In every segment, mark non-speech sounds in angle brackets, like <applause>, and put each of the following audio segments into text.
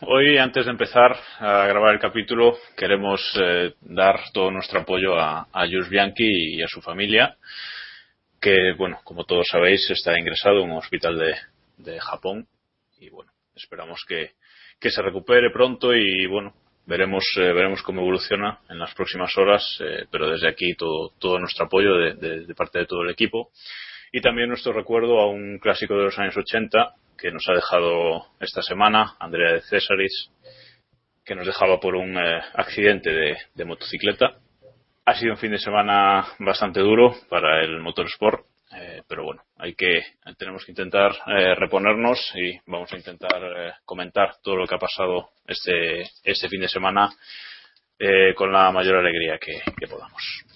Hoy, antes de empezar a grabar el capítulo, queremos eh, dar todo nuestro apoyo a, a Jules Bianchi y a su familia, que, bueno, como todos sabéis, está ingresado en un hospital de, Japón y, bueno, esperamos que, se recupere pronto y, bueno, veremos, eh, veremos cómo evoluciona en las próximas horas, eh, pero desde aquí todo, todo nuestro apoyo de parte de todo el equipo y también nuestro recuerdo a un clásico de los años 80 que nos ha dejado esta semana, Andrea de Césaris, que nos dejaba por un eh, accidente de, motocicleta. Ha sido un fin de semana bastante duro para el motorsport, eh, pero bueno, hay que, tenemos que intentar eh, reponernos y vamos a intentar comentar todo lo que ha pasado este, este fin de semana con la mayor alegría que podamos.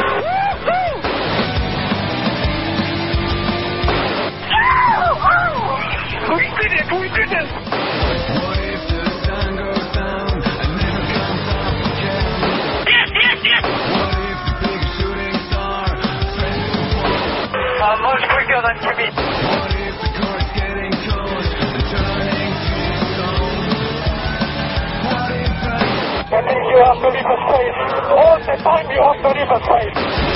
We did it, we did it. Yes, yes, yes. Much quicker than. That means you have to leave a space. All the time you have to leave a space.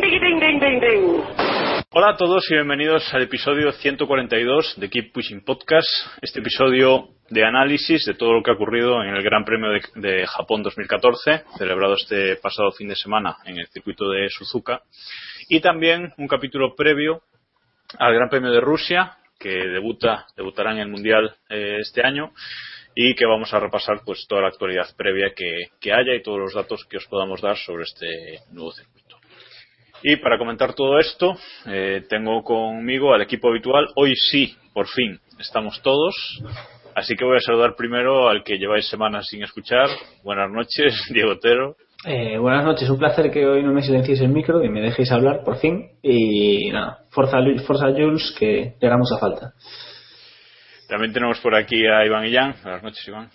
Ding, ding, ding, ding. Hola a todos y bienvenidos al episodio 142 de Keep Pushing Podcast, este episodio de análisis de todo lo que ha ocurrido en el Gran Premio de, de, Japón 2014, celebrado este pasado fin de semana en el circuito de Suzuka, y también un capítulo previo al Gran Premio de Rusia, que debuta, debutará en el Mundial eh, este año, y que vamos a repasar pues toda la actualidad previa que, que haya y todos los datos que os podamos dar sobre este nuevo circuito. Y para comentar todo esto, eh, tengo conmigo al equipo habitual. Hoy sí, por fin, estamos todos. Así que voy a saludar primero al que lleváis semanas sin escuchar. Buenas noches, <laughs> Diego Otero. Eh, buenas noches, un placer que hoy no me silenciéis el micro y me dejéis hablar por fin. Y nada, Forza, Forza Jules, que llegamos a falta. También tenemos por aquí a Iván Illán. Buenas noches, Iván.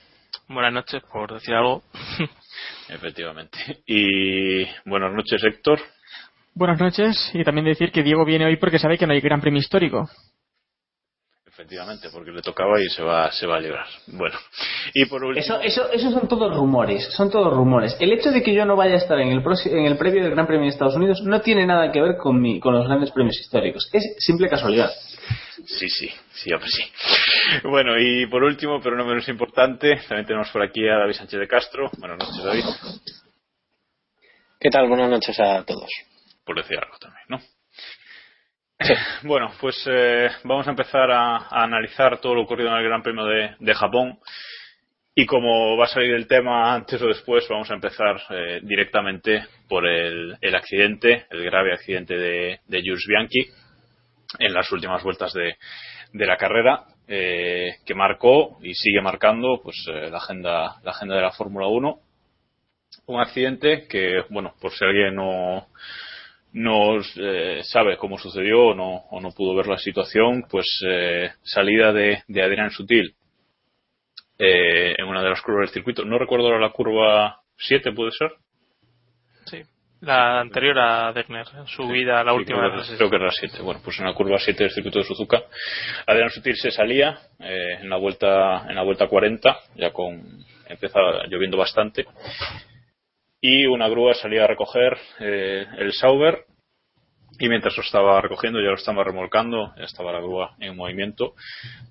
Buenas noches, por decir algo. <laughs> Efectivamente. Y buenas noches, Héctor. Buenas noches, y también decir que Diego viene hoy porque sabe que no hay gran premio histórico. Efectivamente, porque le tocaba y se va, se va a librar. Bueno, y por último. Eso, eso, eso son todos rumores, son todos rumores. El hecho de que yo no vaya a estar en el, en el previo del Gran Premio de Estados Unidos no tiene nada que ver con, mi, con los grandes premios históricos. Es simple casualidad. Sí, sí, sí, hombre, sí. Bueno, y por último, pero no menos importante, también tenemos por aquí a David Sánchez de Castro. Buenas noches, David. ¿Qué tal? Buenas noches a todos. Por decir algo también, ¿no? Bueno, pues eh, vamos a empezar a, analizar todo lo ocurrido en el Gran Premio de, de, Japón. Y como va a salir el tema antes o después, vamos a empezar eh, directamente por el, el, accidente, el grave accidente de, de Jules Bianchi en las últimas vueltas de, de la carrera, eh, que marcó y sigue marcando pues eh, la agenda la agenda de la Fórmula 1. Un accidente que, bueno, por si alguien no no eh, sabe cómo sucedió o no, o no pudo ver la situación, pues eh, salida de, de Adrián Sutil eh, en una de las curvas del circuito. No recuerdo ahora la curva 7, ¿puede ser? Sí. La anterior a Degner, subida, la Sí, última. creo, que, creo que era la 7. Bueno, pues en la curva 7 del circuito de Suzuka, Adrián Sutil se salía eh, en la vuelta en la vuelta 40, ya con empezaba lloviendo bastante, y una grúa salía a recoger eh, el Sauber y mientras lo estaba recogiendo, ya lo estaba remolcando, ya estaba la grúa en movimiento.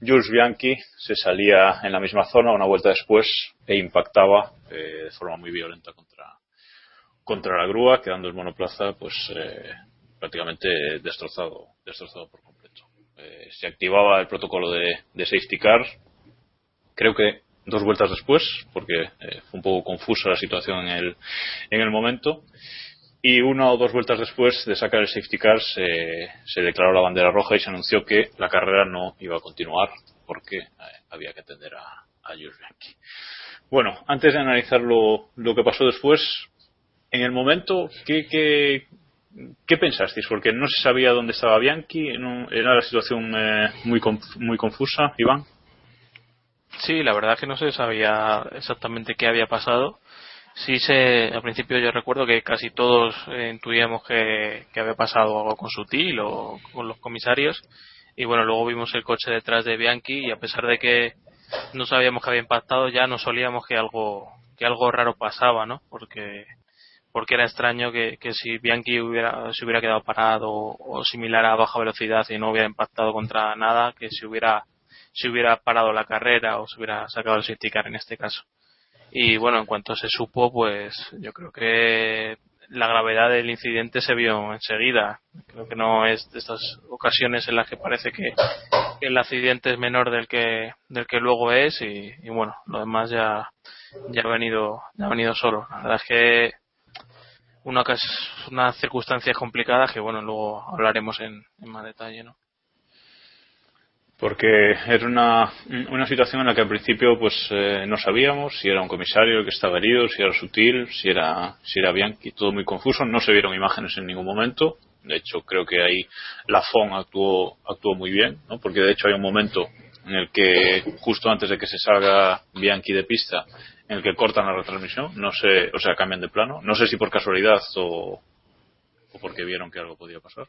Jules Bianchi se salía en la misma zona una vuelta después e impactaba eh, de forma muy violenta contra, contra la grúa, quedando el monoplaza pues eh, prácticamente destrozado, destrozado por completo. Eh, se activaba el protocolo de, de safety car, creo que dos vueltas después, porque eh, fue un poco confusa la situación en el, en el momento. Y una o dos vueltas después de sacar el safety car se, declaró la bandera roja y se anunció que la carrera no iba a continuar porque eh, había que atender a, a Bianchi. Bueno, antes de analizar lo, lo que pasó después, en el momento, ¿qué, qué, qué pensasteis? Porque no se sabía dónde estaba Bianchi, no- era la situación eh, muy, conf- muy confusa, Iván. Sí, la verdad que no se sabía exactamente qué había pasado. Sí se, al principio yo recuerdo que casi todos eh, intuíamos que, había pasado algo con Sutil o con los comisarios. Y bueno, luego vimos el coche detrás de Bianchi y a pesar de que no sabíamos que había impactado, ya nos olíamos que algo, que algo raro pasaba, ¿no? Porque, porque era extraño que, que si Bianchi hubiera, se hubiera quedado parado o, o similar a baja velocidad y no hubiera impactado contra nada, que se hubiera si hubiera parado la carrera o se hubiera sacado el safety car en este caso. Y bueno, en cuanto se supo, pues yo creo que la gravedad del incidente se vio enseguida. Creo que no es de estas ocasiones en las que parece que, el accidente es menor del que del que luego es y, bueno, lo demás ya ya ha venido ya ha venido solo. La verdad es que una unas circunstancias complicadas que bueno luego hablaremos en, en más detalle, ¿no? Porque era una, una situación en la que al principio pues eh, no sabíamos si era un comisario el que estaba herido, si era sutil, si era, si era Bianchi, todo muy confuso, no se vieron imágenes en ningún momento. De hecho, creo que ahí la FON actuó, actuó muy bien, ¿no? porque de hecho hay un momento en el que, justo antes de que se salga Bianchi de pista, en el que cortan la retransmisión, no sé, o sea, cambian de plano, no sé si por casualidad o, o porque vieron que algo podía pasar.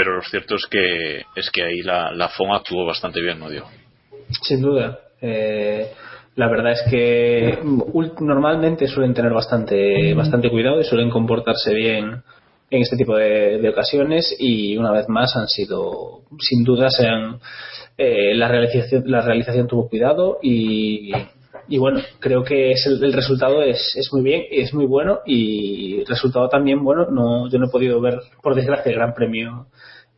Pero lo cierto es que es que ahí la, la FON actuó bastante bien, ¿no, Diego? Sin duda. Eh, la verdad es que normalmente suelen tener bastante, bastante cuidado y suelen comportarse bien en este tipo de, de ocasiones y una vez más han sido, sin duda, se han, eh, la, realización, la realización tuvo cuidado y, y bueno, creo que es el, el resultado es, es muy bien, es muy bueno y resultado también bueno. No, yo no he podido ver, por desgracia, el Gran Premio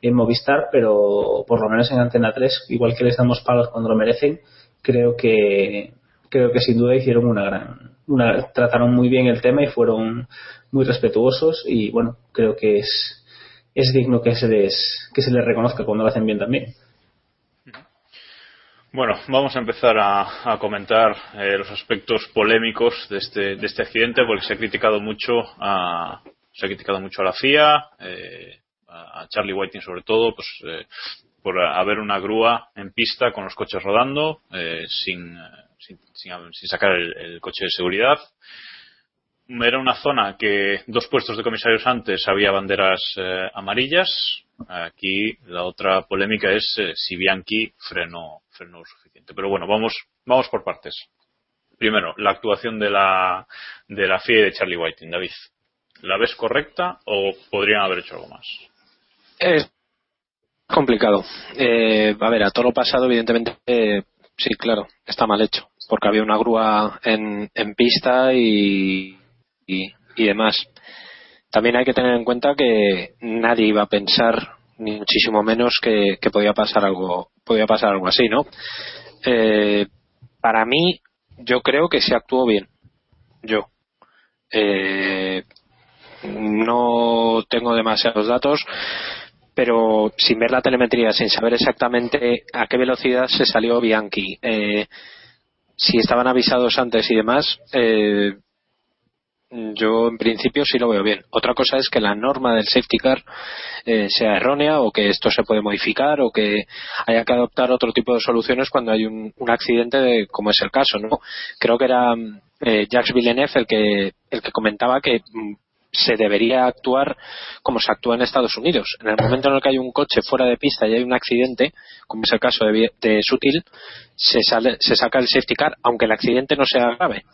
en Movistar, pero por lo menos en Antena 3, igual que les damos palos cuando lo merecen, creo que creo que sin duda hicieron una gran una, trataron muy bien el tema y fueron muy respetuosos y bueno, creo que es es digno que se les que se les reconozca cuando lo hacen bien también. Bueno, vamos a empezar a, comentar eh, los aspectos polémicos de este, de este accidente, porque se ha criticado mucho a, se ha criticado mucho a la FIA, eh, a Charlie Whiting sobre todo, pues eh, por haber una grúa en pista con los coches rodando, eh, sin, sin, sin- sin sacar el, coche de seguridad. Era una zona que dos puestos de comisarios antes había banderas amarillas. Aquí la otra polémica es si Bianchi frenó, frenó lo suficiente. Pero bueno, vamos, vamos por partes. Primero, la actuación de la, de la FIA y de Charlie Whiting. David, ¿la ves correcta o podrían haber hecho algo más? Es complicado. Eh, a ver, a todo lo pasado, evidentemente, sí, claro, está mal hecho, porque había una grúa en, en pista y, y, y demás. También hay que tener en cuenta que nadie iba a pensar, ni muchísimo menos, que, que podía pasar algo, podía pasar algo así, ¿no? Eh, para mí, yo creo que se actuó bien. Yo. Eh, no tengo demasiados datos, pero sin ver la telemetría, sin saber exactamente a qué velocidad se salió Bianchi, eh, si estaban avisados antes y demás, eh, yo en principio sí lo veo bien. Otra cosa es que la norma del safety car eh, sea errónea o que esto se puede modificar o que haya que adoptar otro tipo de soluciones cuando hay un, accidente de- como es el caso, ¿no? Creo que era eh, Jacques Villeneuve el que el que comentaba que mm, se debería actuar como se actúa en Estados Unidos. En el momento en el que hay un coche fuera de pista y hay un accidente, como es el caso de, de Sutil, se, sale, se saca el safety car, aunque el accidente no sea grave.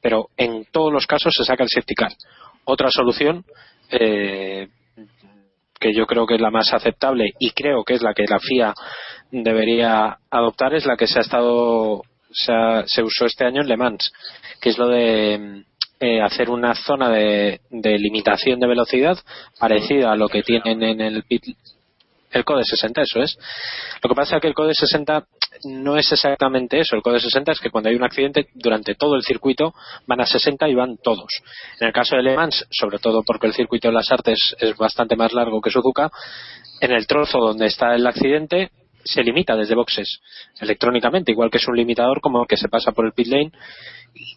Pero en todos los casos se saca el safety car. Otra solución, eh, que yo creo que es la más aceptable y creo que es la que la FIA debería adoptar, es la que se ha estado se, ha- se usó este año en Le Mans, que es lo de eh, hacer una zona de, de limitación de velocidad parecida a lo que tienen en el pit, el Code 60, eso es. Lo que pasa es que el Code 60 no es exactamente eso. El Code 60 es que cuando hay un accidente, durante todo el circuito van a 60 y van todos. En el caso de Le Mans, sobre todo porque el circuito de las artes es bastante más largo que Suzuka, en el trozo donde está el accidente se limita desde boxes electrónicamente, igual que es un limitador como que se pasa por el pit lane,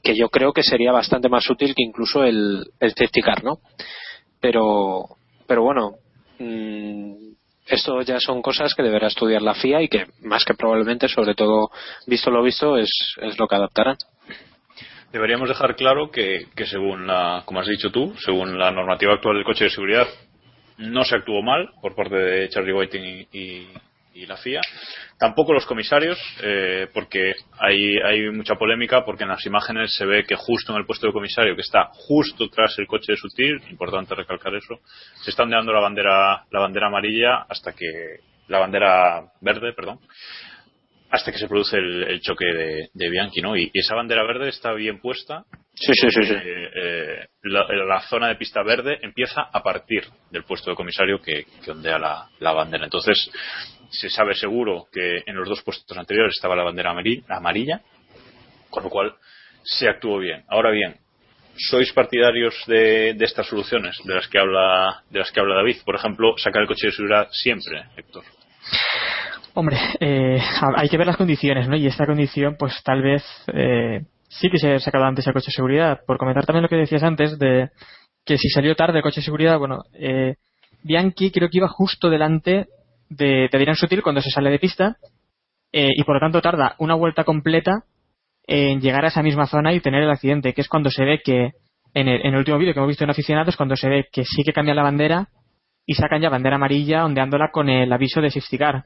que yo creo que sería bastante más útil que incluso el, el safety car, ¿no? Pero, pero bueno, mm, esto ya son cosas que deberá estudiar la FIA y que más que probablemente, sobre todo visto lo visto, es, es lo que adaptarán. Deberíamos dejar claro que, que según la, como has dicho tú, según la normativa actual del coche de seguridad, no se actuó mal por parte de Charlie Whiting y, y- y la FIA. Tampoco los comisarios, eh, porque hay, hay mucha polémica, porque en las imágenes se ve que justo en el puesto de comisario, que está justo tras el coche de Sutil, importante recalcar eso, se está ondeando la bandera, la bandera amarilla hasta que, la bandera verde, perdón, hasta que se produce el, el choque de, de Bianchi, ¿no? Y, y esa bandera verde está bien puesta. Sí, sí, sí, sí. Eh, eh, la, la zona de pista verde empieza a partir del puesto de comisario que, que ondea la, la bandera. Entonces, se sabe seguro que en los dos puestos anteriores estaba la bandera amari- amarilla, con lo cual se actuó bien. Ahora bien, ¿sois partidarios de, de estas soluciones de las que habla de las que habla David? Por ejemplo, sacar el coche de seguridad siempre, Héctor. Hombre, <laughs> eh, hay que ver las condiciones, ¿no? Y esta condición, pues tal vez eh, sí que se ha sacado antes el coche de seguridad. Por comentar también lo que decías antes de que si salió tarde el coche de seguridad, bueno, eh, Bianchi creo que iba justo delante de, de Adrián Sutil cuando se sale de pista eh, y por lo tanto tarda una vuelta completa en llegar a esa misma zona y tener el accidente, que es cuando se ve que en el, en el último vídeo que hemos visto en aficionados, cuando se ve que sí que cambia la bandera y sacan ya bandera amarilla ondeándola con el aviso de safety.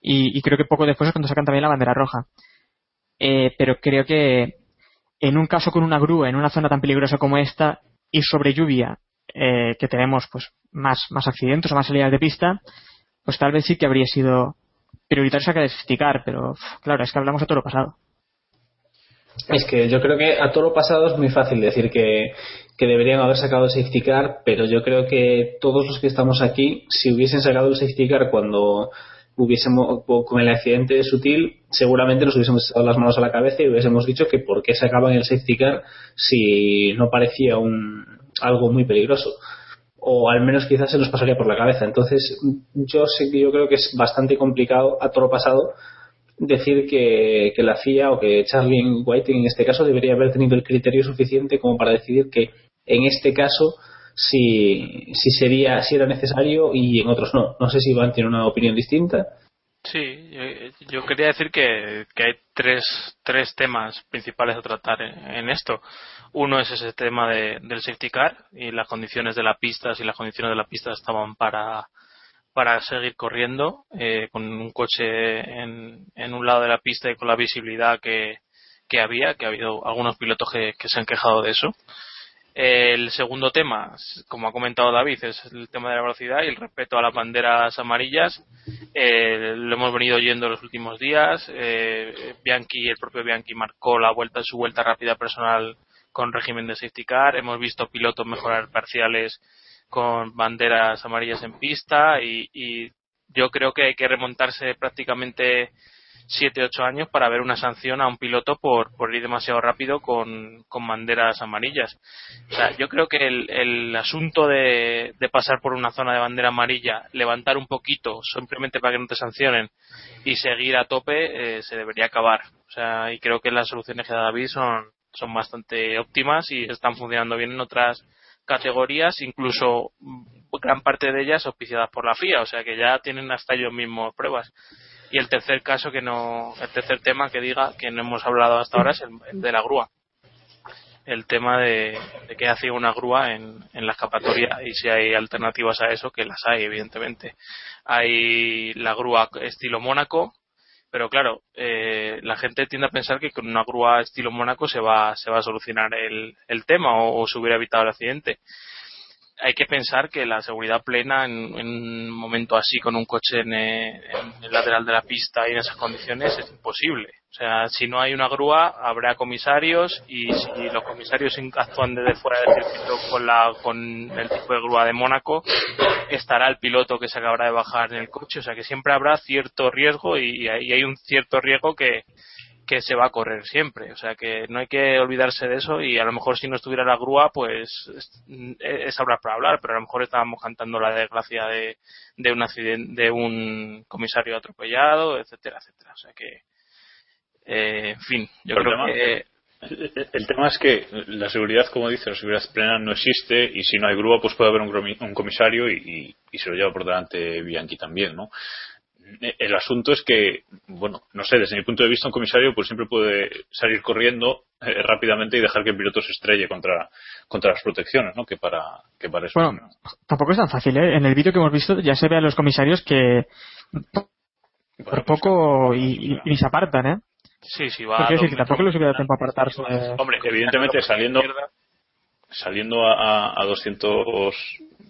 Y, creo que poco después es cuando sacan también la bandera roja. Eh, pero creo que en un caso con una grúa en una zona tan peligrosa como esta y sobre lluvia eh, que tenemos pues más, más accidentes o más salidas de pista, pues tal vez sí que habría sido prioritario sacar el safety car, pero claro, es que hablamos a todo lo pasado. Es que yo creo que a todo lo pasado es muy fácil decir que, que deberían haber sacado el safety car, pero yo creo que todos los que estamos aquí, si hubiesen sacado el safety car cuando hubiésemos con el accidente de Sutil, seguramente nos hubiésemos echado las manos a la cabeza y hubiésemos dicho que por qué sacaban el safety car si no parecía un algo muy peligroso o al menos quizás se nos pasaría por la cabeza. Entonces, yo sé que yo creo que es bastante complicado a todo lo pasado decir que, que la FIA o que Charlie Whiting en este caso debería haber tenido el criterio suficiente como para decidir que en este caso si, si sería si era necesario y en otros no. No sé si Iván tiene una opinión distinta. Sí, yo, quería decir que, que hay tres, tres temas principales a tratar en, en esto. Uno es ese tema de, del safety car y las condiciones de la pista, si las condiciones de la pista estaban para, para seguir corriendo eh, con un coche en, en un lado de la pista y con la visibilidad que, que había, que ha habido algunos pilotos que, que se han quejado de eso. El segundo tema, como ha comentado David, es el tema de la velocidad y el respeto a las banderas amarillas. Eh, lo hemos venido oyendo los últimos días. Eh, Bianchi, el propio Bianchi, marcó la vuelta, su vuelta rápida personal con régimen de safety car. Hemos visto pilotos mejorar parciales con banderas amarillas en pista y, y yo creo que hay que remontarse prácticamente siete ocho años para ver una sanción a un piloto por, por ir demasiado rápido con, con banderas amarillas. O sea, yo creo que el, el asunto de, de pasar por una zona de bandera amarilla, levantar un poquito simplemente para que no te sancionen y seguir a tope eh, se debería acabar. O sea, y creo que las soluciones que da David son, son bastante óptimas y están funcionando bien en otras categorías, incluso gran parte de ellas auspiciadas por la FIA, o sea que ya tienen hasta ellos mismos pruebas. Y el tercer caso que no, el tercer tema que diga que no hemos hablado hasta ahora es el, de la grúa. el tema de, de qué hace una grúa en, en la escapatoria y si hay alternativas a eso, que las hay, evidentemente. Hay la grúa estilo Mónaco, pero claro, eh, la gente tiende a pensar que con una grúa estilo Mónaco se va, se va a solucionar el, el tema o se hubiera evitado el accidente hay que pensar que la seguridad plena en, un momento así con un coche en, eh, en el lateral de la pista y en esas condiciones es imposible. O sea, si no hay una grúa, habrá comisarios y si los comisarios actúan desde fuera del circuito con, la, con el tipo de grúa de Mónaco, estará el piloto que se acabará de bajar en el coche. O sea, que siempre habrá cierto riesgo y hay un cierto riesgo que, que se va a correr siempre. O sea que no hay que olvidarse de eso y a lo mejor si no estuviera la grúa, pues es, es hablar para hablar, pero a lo mejor estábamos cantando la desgracia de, de un accidente, de un comisario atropellado, etcétera, etcétera. O sea que, eh, en fin, yo Pero creo el que El tema es que la seguridad, como dice, la seguridad plena no existe y si no hay grúa, pues puede haber un, comisario y, y- y se lo lleva por delante Bianchi también, ¿no? Eh, El asunto es que, bueno, no sé, desde mi punto de vista, un comisario pues siempre puede salir corriendo eh, rápidamente y dejar que el piloto se estrelle contra, contra las protecciones, ¿no? Que para, que para eso. Bueno, tampoco es tan fácil, ¿eh? En el vídeo que hemos visto ya se ve a los comisarios que por poco y, y- y se apartan, ¿eh? sí, sí va Porque a quiero decir dos que tampoco les hubiera dado tiempo a apartarse. Hombre, evidentemente saliendo saliendo a, a 200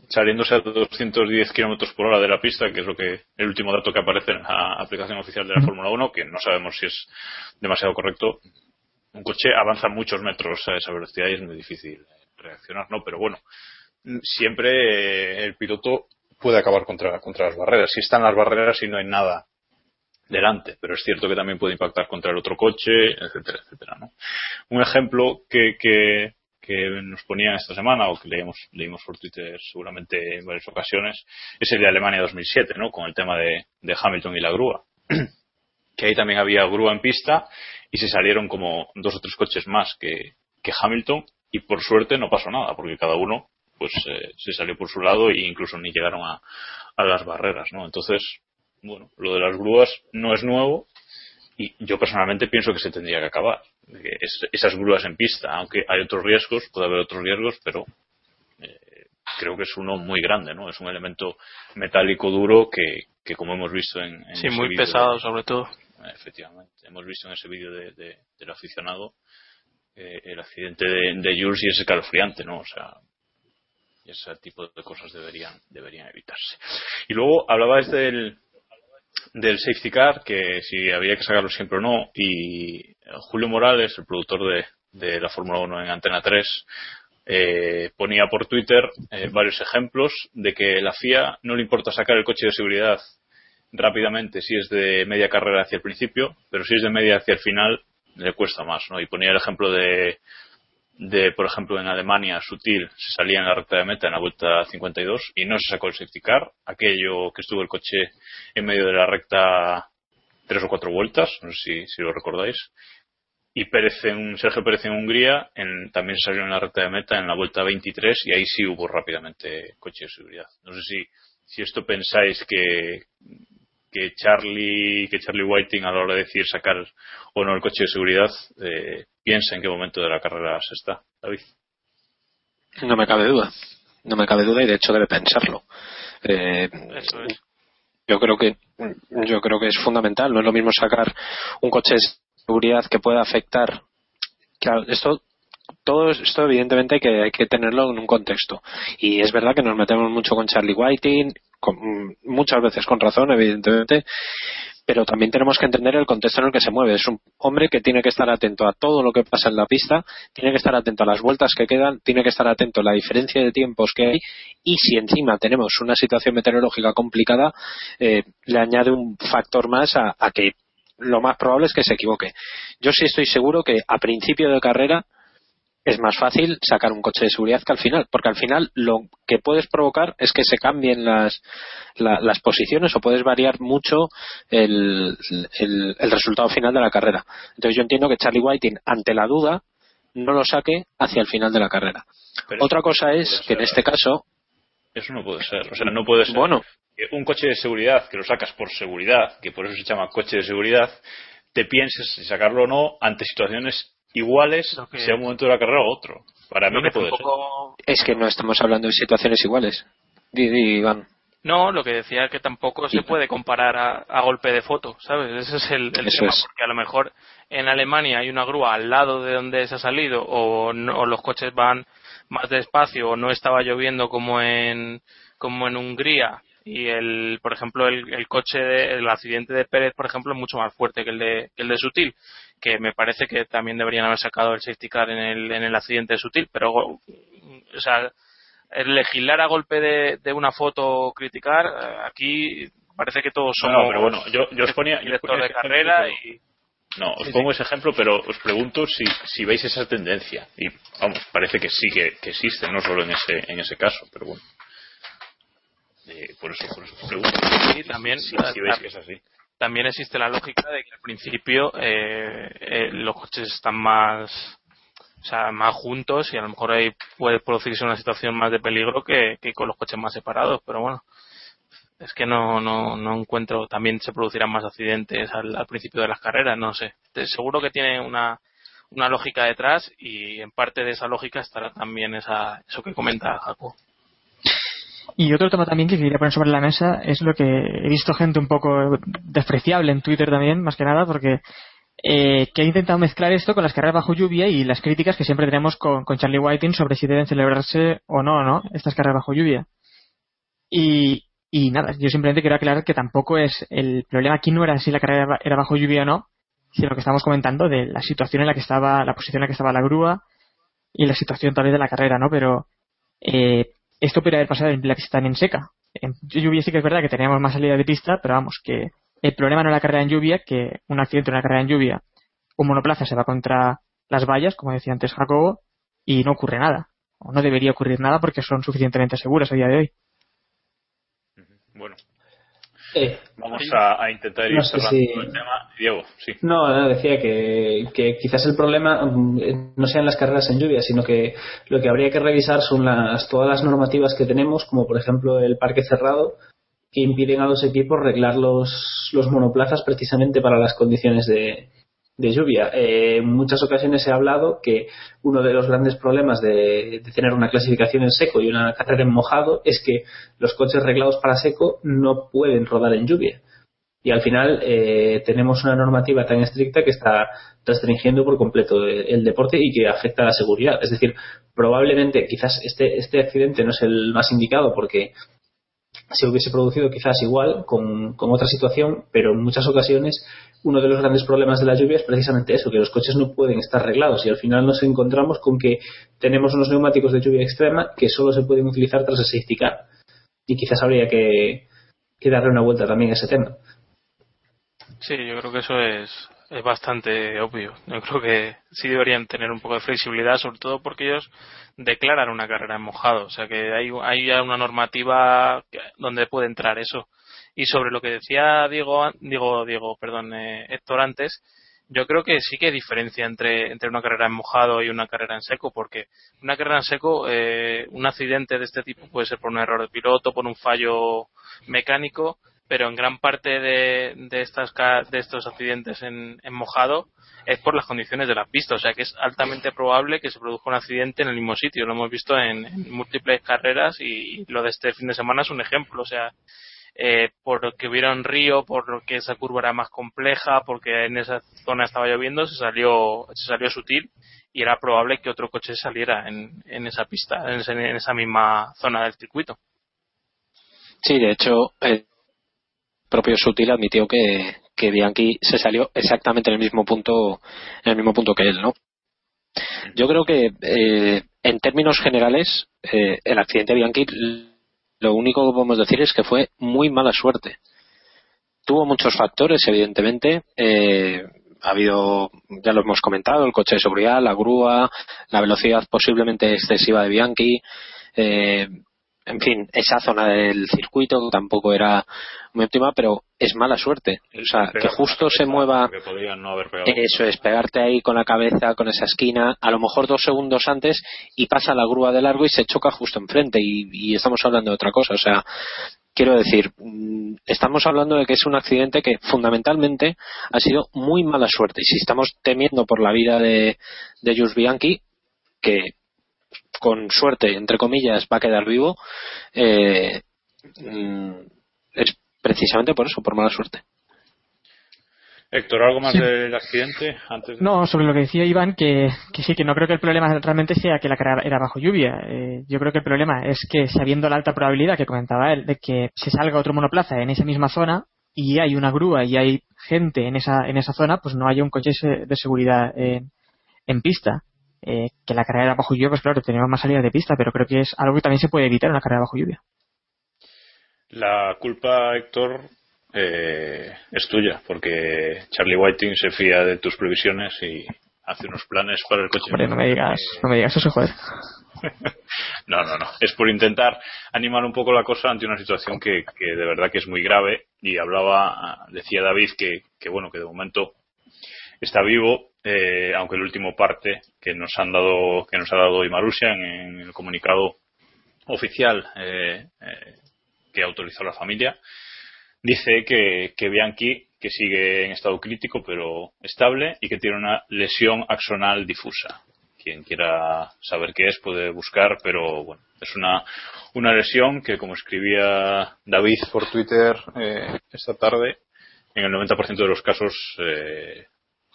saliéndose a 210 kilómetros por hora de la pista, que es lo que el último dato que aparece en la aplicación oficial de la Fórmula 1, que no sabemos si es demasiado correcto. Un coche avanza muchos metros a esa velocidad y es muy difícil reaccionar, ¿no? Pero bueno, siempre eh, el piloto puede acabar contra, contra las barreras. Si están las barreras y no hay nada delante, pero es cierto que también puede impactar contra el otro coche, etcétera, etcétera, ¿no? Un ejemplo que, que, que nos ponían esta semana o que leímos, leímos por Twitter seguramente en varias ocasiones es el de Alemania 2007, ¿no? Con el tema de, Hamilton y la grúa. <clears throat> que ahí también había grúa en pista y se salieron como dos o tres coches más que, que Hamilton y por suerte no pasó nada porque cada uno pues eh, se salió por su lado e incluso ni llegaron a, a las barreras, ¿no? Entonces, bueno, lo de las grúas no es nuevo y yo personalmente pienso que se tendría que acabar. Es- esas grúas en pista, aunque hay otros riesgos, puede haber otros riesgos, pero eh, creo que es uno muy grande, ¿no? Es un elemento metálico duro que, que como hemos visto en, en sí, muy pesado de- sobre todo. efectivamente, hemos visto en ese vídeo de, de- del aficionado eh, el accidente de, de Jules y es escalofriante, ¿no? O sea, ese tipo de cosas deberían deberían evitarse. Y luego hablabais del del safety car, que si había que sacarlo siempre o no, y Julio Morales, el productor de, la Fórmula 1 en Antena 3, eh, ponía por Twitter eh, varios ejemplos de que la FIA no le importa sacar el coche de seguridad rápidamente si es de media carrera hacia el principio, pero si es de media hacia el final le cuesta más, ¿no? Y ponía el ejemplo de, de por ejemplo, en Alemania, Sutil se salía en la recta de meta en la vuelta 52 y no se sacó el safety car, aquello que estuvo el coche en medio de la recta tres o cuatro vueltas, no sé si lo recordáis. Y Pérez en, Sergio Pérez en Hungría en- también se salió en la recta de meta en la vuelta 23 y ahí sí hubo rápidamente coche de seguridad. No sé si, si esto pensáis que, que Charlie que Charlie Whiting a la hora de decir sacar o no el coche de seguridad eh, piensa en qué momento de la carrera se está David No me cabe duda. No me cabe duda y de hecho debe pensarlo. Eh, Eso es. yo creo que yo creo que es fundamental. No es lo mismo sacar un coche de seguridad que pueda afectar. Claro, esto todo esto evidentemente hay que, hay que tenerlo en un contexto. Y es verdad que nos metemos mucho con Charlie Whiting, con- muchas veces con razón, evidentemente, pero también tenemos que entender el contexto en el que se mueve. Es un hombre que tiene que estar atento a todo lo que pasa en la pista, tiene que estar atento a las vueltas que quedan, tiene que estar atento a la diferencia de tiempos que hay y si encima tenemos una situación meteorológica complicada, eh, le añade un factor más a que lo más probable es que se equivoque. Yo sí estoy seguro que a principio de carrera es más fácil sacar un coche de seguridad que al final, porque al final lo que puedes provocar es que se cambien las, la- las posiciones o puedes variar mucho el, el- el resultado final de la carrera. Entonces yo entiendo que Charlie Whiting, ante la duda, no lo saque hacia el final de la carrera. Pero Otra cosa es que en este caso, eso no puede ser o sea no puede ser bueno, que un coche de seguridad que lo sacas por seguridad que por eso se llama coche de seguridad te pienses si sacarlo o no ante situaciones iguales, que- sea un momento de la carrera o otro. Para mí no puede ser. Es que no estamos hablando de situaciones iguales. Di, di, Iván. No, lo que decía que tampoco se puede comparar a, a golpe de foto, ¿sabes? Ese es el, tema, es. porque a lo mejor en Alemania hay una grúa al lado de donde se ha salido o, no- o los coches van más despacio o no estaba lloviendo como en como en Hungría y el por ejemplo el, el coche de- el accidente de Pérez por ejemplo es mucho más fuerte que el de que el de Sutil que me parece que también deberían haber sacado el safety car en el en el accidente de Sutil pero o sea el legislar a golpe de, de una foto o criticar, eh, aquí parece que todos somos no, pero bueno, yo, yo os ponía. yo os director ponía de ejemplo, carrera y No, os Sí, pongo ese ejemplo, pero os pregunto si, si veis esa tendencia. Y vamos, parece que sí que, que existe, no solo en ese, en ese caso, pero bueno. Eh, por eso, por eso os pregunto. Sí, también, si, si veis que es así. también existe la lógica de que al principio eh, eh, los coches están más o sea, más juntos y a lo mejor ahí puede producirse una situación más de peligro que, que con los coches más separados, pero bueno, es que no, no, no encuentro, también se producirán más accidentes al, al principio de las carreras, no sé. Te- Seguro que tiene una, una lógica detrás y en parte de esa lógica estará también esa, eso que comenta Jaco. Y otro tema también que quería poner sobre la mesa es lo que he visto gente un poco despreciable en Twitter también, más que nada, porque eh, que ha intentado mezclar esto con las carreras bajo lluvia y las críticas que siempre tenemos con, con Charlie Whiting sobre si deben celebrarse o no, ¿no? Estas carreras bajo lluvia. Y, y nada, yo simplemente quiero aclarar que tampoco es el problema aquí no era si la carrera era bajo lluvia o no, sino que estamos comentando de la situación en la que estaba, la posición en la que estaba la grúa y la situación tal vez de la carrera, ¿no? Pero eh, esto podría haber pasado en la pista también seca. En lluvia sí que es verdad que teníamos más salida de pista, pero vamos, que el problema no es la carrera en lluvia, que un accidente en una carrera en lluvia, un monoplaza se va contra las vallas, como decía antes Jacobo, y no ocurre nada. O no debería ocurrir nada porque son suficientemente seguras a día de hoy. Bueno, Eh, vamos a, a intentar ir No sé cerrando si- el tema. Diego, sí. No, no, decía que, que quizás el problema mm, eh, no sean las carreras en lluvia, sino que lo que habría que revisar son las, todas las normativas que tenemos, como por ejemplo el parque cerrado, que impiden a los equipos reglar los, los monoplazas precisamente para las condiciones de, de lluvia. Eh, en muchas ocasiones he hablado que uno de los grandes problemas de, de tener una clasificación en seco y una carrera en mojado es que los coches reglados para seco no pueden rodar en lluvia y al final eh, tenemos una normativa tan estricta que está restringiendo por completo el, deporte y que afecta a la seguridad. Es decir, probablemente quizás este, este accidente no es el más indicado porque se hubiese producido quizás igual con, con otra situación, pero en muchas ocasiones uno de los grandes problemas de la lluvia es precisamente eso, que los coches no pueden estar arreglados y al final nos encontramos con que tenemos unos neumáticos de lluvia extrema que solo se pueden utilizar tras el safety car. Y quizás habría que, que darle una vuelta también a ese tema. Sí, yo creo que eso es, es bastante obvio. Yo creo que sí deberían tener un poco de flexibilidad, sobre todo porque ellos declaran una carrera en mojado. O sea que hay, hay ya una normativa donde puede entrar eso. Y sobre lo que decía Diego, Diego, Diego, perdón, eh, Héctor antes, yo creo que sí que hay diferencia entre, entre una carrera en mojado y una carrera en seco, porque una carrera en seco, eh, un accidente de este tipo puede ser por un error de piloto, por un fallo mecánico, pero en gran parte de, de, estas, de estos accidentes en, en mojado es por las condiciones de la pista, o sea que es altamente probable que se produzca un accidente en el mismo sitio. Lo hemos visto en, en múltiples carreras y, lo de este fin de semana es un ejemplo, o sea, eh, porque hubiera un río, por que esa curva era más compleja, porque en esa zona estaba lloviendo, se salió, se salió sutil y era probable que otro coche saliera en, en esa pista, en, en esa misma zona del circuito. Sí, de hecho, propio Sutil admitió que, que Bianchi se salió exactamente en el mismo punto, en el mismo punto que él, ¿no? Yo creo que eh, en términos generales eh, el accidente de Bianchi lo único que podemos decir es que fue muy mala suerte. Tuvo muchos factores, evidentemente. eh, ha habido, ya lo hemos comentado, el coche de seguridad, la grúa, la velocidad posiblemente excesiva de Bianchi. eh, en fin, esa zona del circuito tampoco era muy óptima, pero es mala suerte. O sea, que justo se mueva no haber eso es, pegarte ahí con la cabeza, con esa esquina, a lo mejor dos segundos antes y pasa la grúa de largo y se choca justo enfrente y, y estamos hablando de otra cosa. O sea, quiero decir, mm, estamos hablando de que es un accidente que fundamentalmente ha sido muy mala suerte. Y si estamos temiendo por la vida de, de Jus Bianchi, que con suerte, entre comillas, va a quedar vivo, eh, mm, es precisamente por eso, por mala suerte. Héctor, ¿algo más del accidente? Antes No, sobre lo que decía Iván, que, que, sí, que no creo que el problema realmente sea que la carrera era bajo lluvia. Eh, yo creo que el problema es que, sabiendo la alta probabilidad que comentaba él, de que se salga otro monoplaza en esa misma zona y hay una grúa y hay gente en esa, en esa zona, pues no haya un coche de seguridad en, en pista. Eh, que la carrera era bajo lluvia, pues claro, tenemos más salidas de pista, pero creo que es algo que también se puede evitar en una carrera bajo lluvia. La culpa, Héctor, eh, es tuya, porque Charlie Whiting se fía de tus previsiones y hace unos planes para el coche. Hombre, no me digas, no me digas eso, joder. <laughs> no, no, no. Es por intentar animar un poco la cosa ante una situación que, que de verdad que es muy grave. Y hablaba, decía David que, que bueno, que de momento está vivo, eh, aunque el último parte que nos han dado, que nos ha dado Imarusia en, en el comunicado oficial eh, eh, que autorizó la familia, dice que, que Bianchi, que sigue en estado crítico pero estable y que tiene una lesión axonal difusa. Quien quiera saber qué es puede buscar, pero bueno, es una, una lesión que, como escribía David por Twitter eh, esta tarde, en el 90% de los casos eh,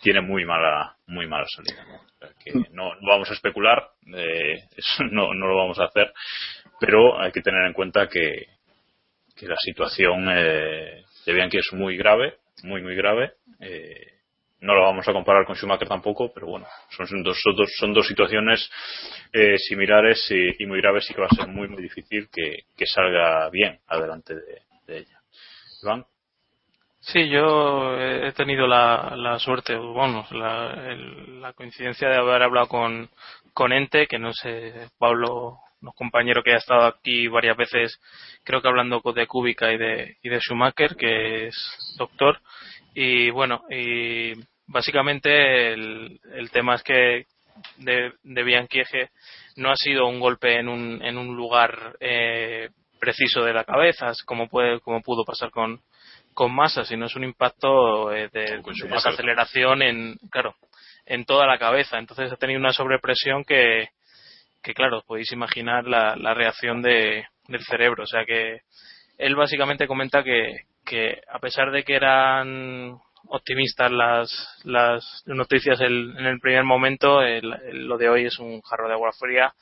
tiene muy mala muy mala salida. ¿no? O sea que no, vamos a especular, eh, <laughs> no, lo vamos a hacer, pero hay que tener en cuenta que, que la situación eh, de Bianchi es muy grave, muy, muy grave. Eh, no lo vamos a comparar con Schumacher tampoco, pero bueno, son, dos, dos, son dos situaciones eh, similares y, muy graves y que va a ser muy, muy difícil que, que salga bien adelante de, de ella. Iván. Sí, yo he tenido la, la suerte, bueno, la, la coincidencia de haber hablado con, con Ente, que no sé, Pablo unos compañeros que ha estado aquí varias veces, creo que hablando de Kubica y de, y de Schumacher, que es doctor. Y bueno, y básicamente el, el tema es que de, de Bianchieje no ha sido un golpe en un, en un lugar eh, preciso de la cabeza, como, puede, como pudo pasar con, con Massa, sino es un impacto eh, de, aceleración en, claro, en toda la cabeza. Entonces ha tenido una sobrepresión que, que claro, podéis imaginar la, la reacción de, del cerebro. O sea que él básicamente comenta que, que a pesar de que eran optimistas las, las noticias el, en el primer momento, el, el, lo de hoy es un jarro de agua fría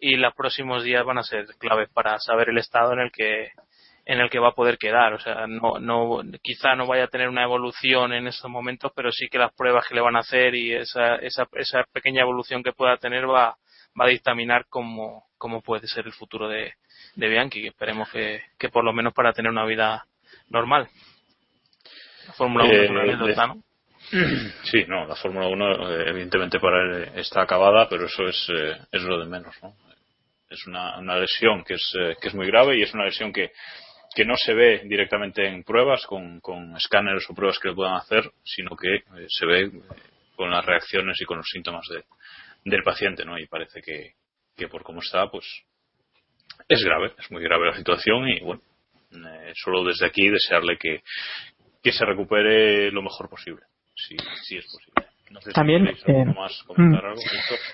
y los próximos días van a ser claves para saber el estado en el que en el que va a poder quedar. O sea, no, no, quizá no vaya a tener una evolución en estos momentos, pero sí que las pruebas que le van a hacer y esa, esa, esa pequeña evolución que pueda tener va, va a dictaminar cómo, cómo puede ser el futuro de, de Bianchi, que esperemos que, que por lo menos para tener una vida normal. La Fórmula 1 Eh, es una anécdota, ¿no? <clears throat> Sí, no, la Fórmula 1 eh, evidentemente para él está acabada, pero eso es, eh, es lo de menos, ¿no? Es una, una lesión que es, eh, que es muy grave y es una lesión que, que no se ve directamente en pruebas con, con escáneres o pruebas que le puedan hacer, sino que eh, se ve eh, con las reacciones y con los síntomas de, del paciente, ¿no? Y parece que, que por cómo está, pues es grave, es muy grave la situación y bueno, eh, solo desde aquí desearle que, que se recupere lo mejor posible, si, si es posible. No sé también eh, más comentar mm, algo,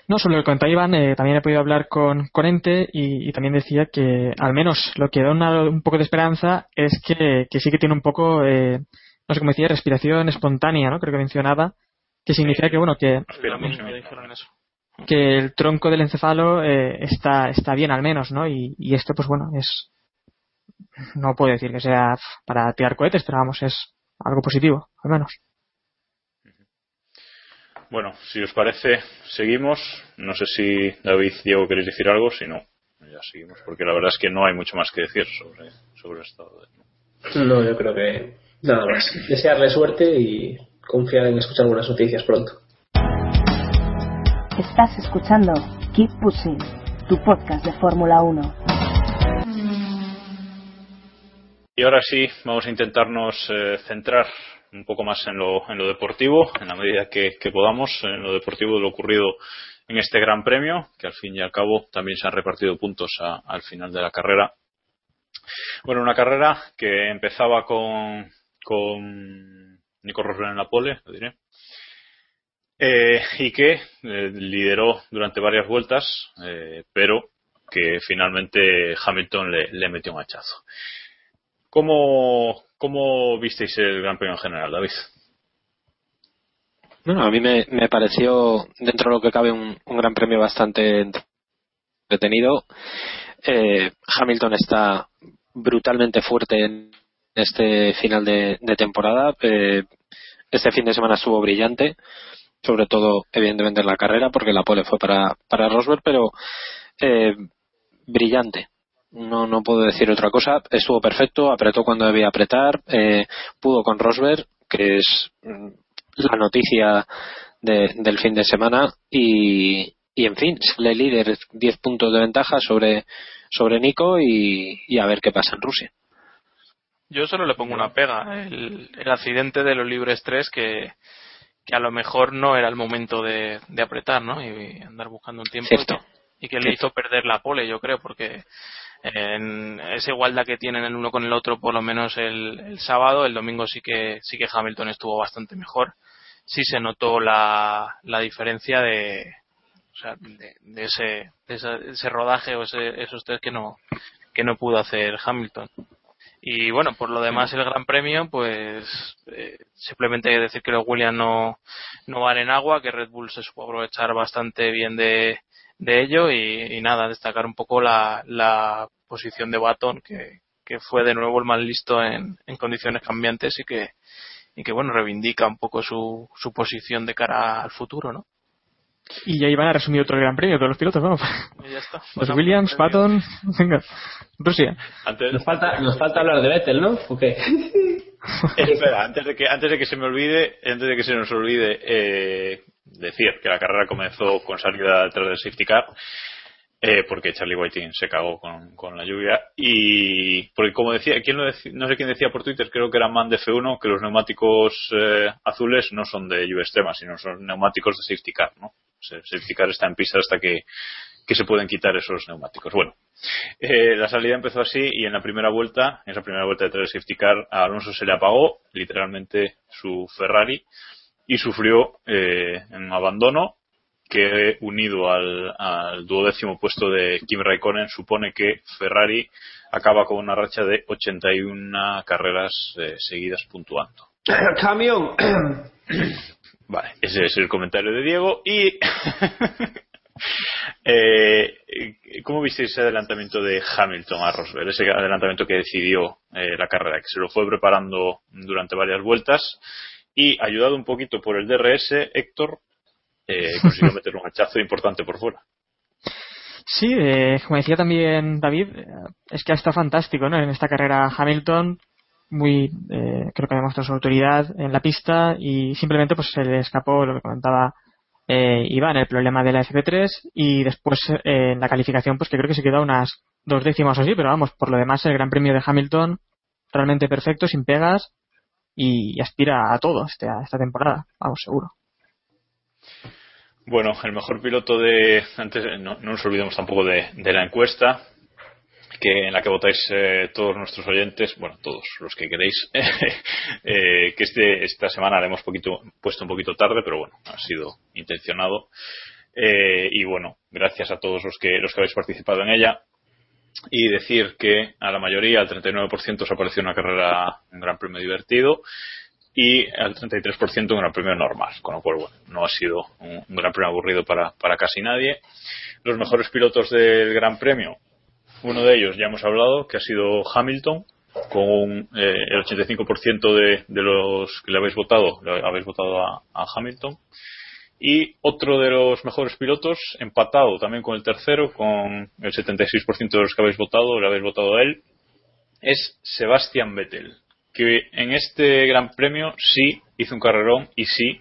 no sobre lo que contaba Iván eh, también he podido hablar con, con Ente y, y, también decía que al menos lo que da una, un poco de esperanza es que, que sí que tiene un poco eh, no sé cómo decía respiración espontánea no creo que mencionaba que significa que bueno que que el tronco del encefalo eh, está está bien al menos no y, y esto pues bueno es no puedo decir que sea para tirar cohetes pero vamos es algo positivo al menos Bueno, si os parece, seguimos. No sé si David, Diego, queréis decir algo. Si no, ya seguimos, porque la verdad es que no hay mucho más que decir sobre, sobre el estado de. No, yo creo que nada más. Desearle suerte y confiar en escuchar algunas noticias pronto. Estás escuchando Keep Pushing, tu podcast de Fórmula 1. Y ahora sí, vamos a intentarnos eh, centrar un poco más en lo, en lo deportivo, en la medida que, podamos, en lo deportivo de lo ocurrido en este Gran Premio, que al fin y al cabo también se han repartido puntos a, al final de la carrera. Bueno, una carrera que empezaba con, con Nico Rosberg en la pole, lo diré, eh, y que eh, lideró durante varias vueltas, eh, pero que finalmente Hamilton le, le metió un hachazo. ¿Cómo, ¿Cómo visteis el Gran Premio en general, David? Bueno, a mí me, me pareció, dentro de lo que cabe, un, un gran premio bastante entretenido. Eh, Hamilton está brutalmente fuerte en este final de, de temporada. Eh, este fin de semana estuvo brillante, sobre todo, evidentemente, en la carrera, porque la pole fue para, para Rosberg, pero eh, brillante. No, no puedo decir otra cosa. Estuvo perfecto, apretó cuando debía apretar, eh, pudo con Rosberg, que es mm, la noticia de, del fin de semana y, y en fin, sale líder 10 puntos de ventaja sobre, sobre Nico y, y, a ver qué pasa en Rusia. Yo solo le pongo una pega. El, el accidente de los libres 3 que, que a lo mejor no era el momento de, de apretar, ¿no? Y andar buscando un tiempo. Cierto. Y que le hizo perder la pole, yo creo, porque en esa igualdad que tienen el uno con el otro, por lo menos el, el sábado, el domingo sí que sí que Hamilton estuvo bastante mejor. Sí se notó la, la diferencia de, o sea, de, de ese, de ese, rodaje o ese, esos test que no que no pudo hacer Hamilton. Y bueno, por lo demás el Gran Premio, pues eh, simplemente decir que los Williams no, no valen agua, que Red Bull se supo aprovechar bastante bien de, de ello y, y, nada, destacar un poco la, la posición de Baton, que, que fue de nuevo el más listo en, en condiciones cambiantes y que, y que bueno, reivindica un poco su, su posición de cara al futuro, ¿no? Y ya iban a resumir otro gran premio, todos los pilotos, vamos. Y ya está. Los Williams, Patton, venga, Rusia. Antes... Nos, falta, nos falta hablar de Vettel, ¿no? ¿O qué? <laughs> Espera, antes de, que, antes de que se me olvide, antes de que se nos olvide, eh, decir que la carrera comenzó con salida detrás del safety car, eh, porque Charlie Whiting se cagó con, con, la lluvia. Y porque, como decía, ¿quién lo decía? no sé quién decía por Twitter, creo que era Man de F1, que los neumáticos eh, azules no son de lluvia extrema, sino son neumáticos de safety car, ¿no? safety car está en pista hasta que, que se pueden quitar esos neumáticos. Bueno, eh, la salida empezó así y en la primera vuelta, en esa primera vuelta de el safety car, a Alonso se le apagó literalmente su Ferrari y sufrió eh, un abandono que unido al, al, duodécimo puesto de Kim Raikkonen supone que Ferrari acaba con una racha de 81 carreras eh, seguidas puntuando. <coughs> Camión. <coughs> Vale, ese es el comentario de Diego. Y. <laughs> eh, ¿Cómo visteis ese adelantamiento de Hamilton a Rosberg? Ese adelantamiento que decidió eh, la carrera, que se lo fue preparando durante varias vueltas. Y ayudado un poquito por el DRS, Héctor eh, <laughs> consiguió meter un hachazo importante por fuera. Sí, eh, como decía también David, es que ha estado fantástico ¿no? en esta carrera Hamilton muy eh, creo que ha demostrado su autoridad en la pista y simplemente pues se le escapó lo que comentaba eh, Iván el problema de la FP3 y después eh, en la calificación pues que creo que se quedó unas dos décimas o así pero vamos por lo demás el Gran Premio de Hamilton realmente perfecto sin pegas y, aspira a todo este, a esta temporada vamos seguro bueno, el mejor piloto de. Antes, no, no nos olvidemos tampoco de, de la encuesta que en la que votáis eh, todos nuestros oyentes, bueno, todos los que queréis, <laughs> eh, que este, esta semana la hemos poquito, puesto un poquito tarde, pero bueno, ha sido intencionado. Eh, y bueno, gracias a todos los que, los que habéis participado en ella. Y decir que a la mayoría, al 39% os ha parecido una carrera, un gran premio divertido y al 33% un gran premio normal, con lo cual, bueno, no ha sido un, gran premio aburrido para, para casi nadie. Los mejores pilotos del gran premio, uno de ellos ya hemos hablado, que ha sido Hamilton, con eh, el 85% de, de, los que le habéis votado, le habéis votado a, Hamilton. Y otro de los mejores pilotos, empatado también con el tercero, con el 76% de los que habéis votado, le habéis votado a él, es Sebastian Vettel, que en este Gran Premio sí hizo un carrerón y sí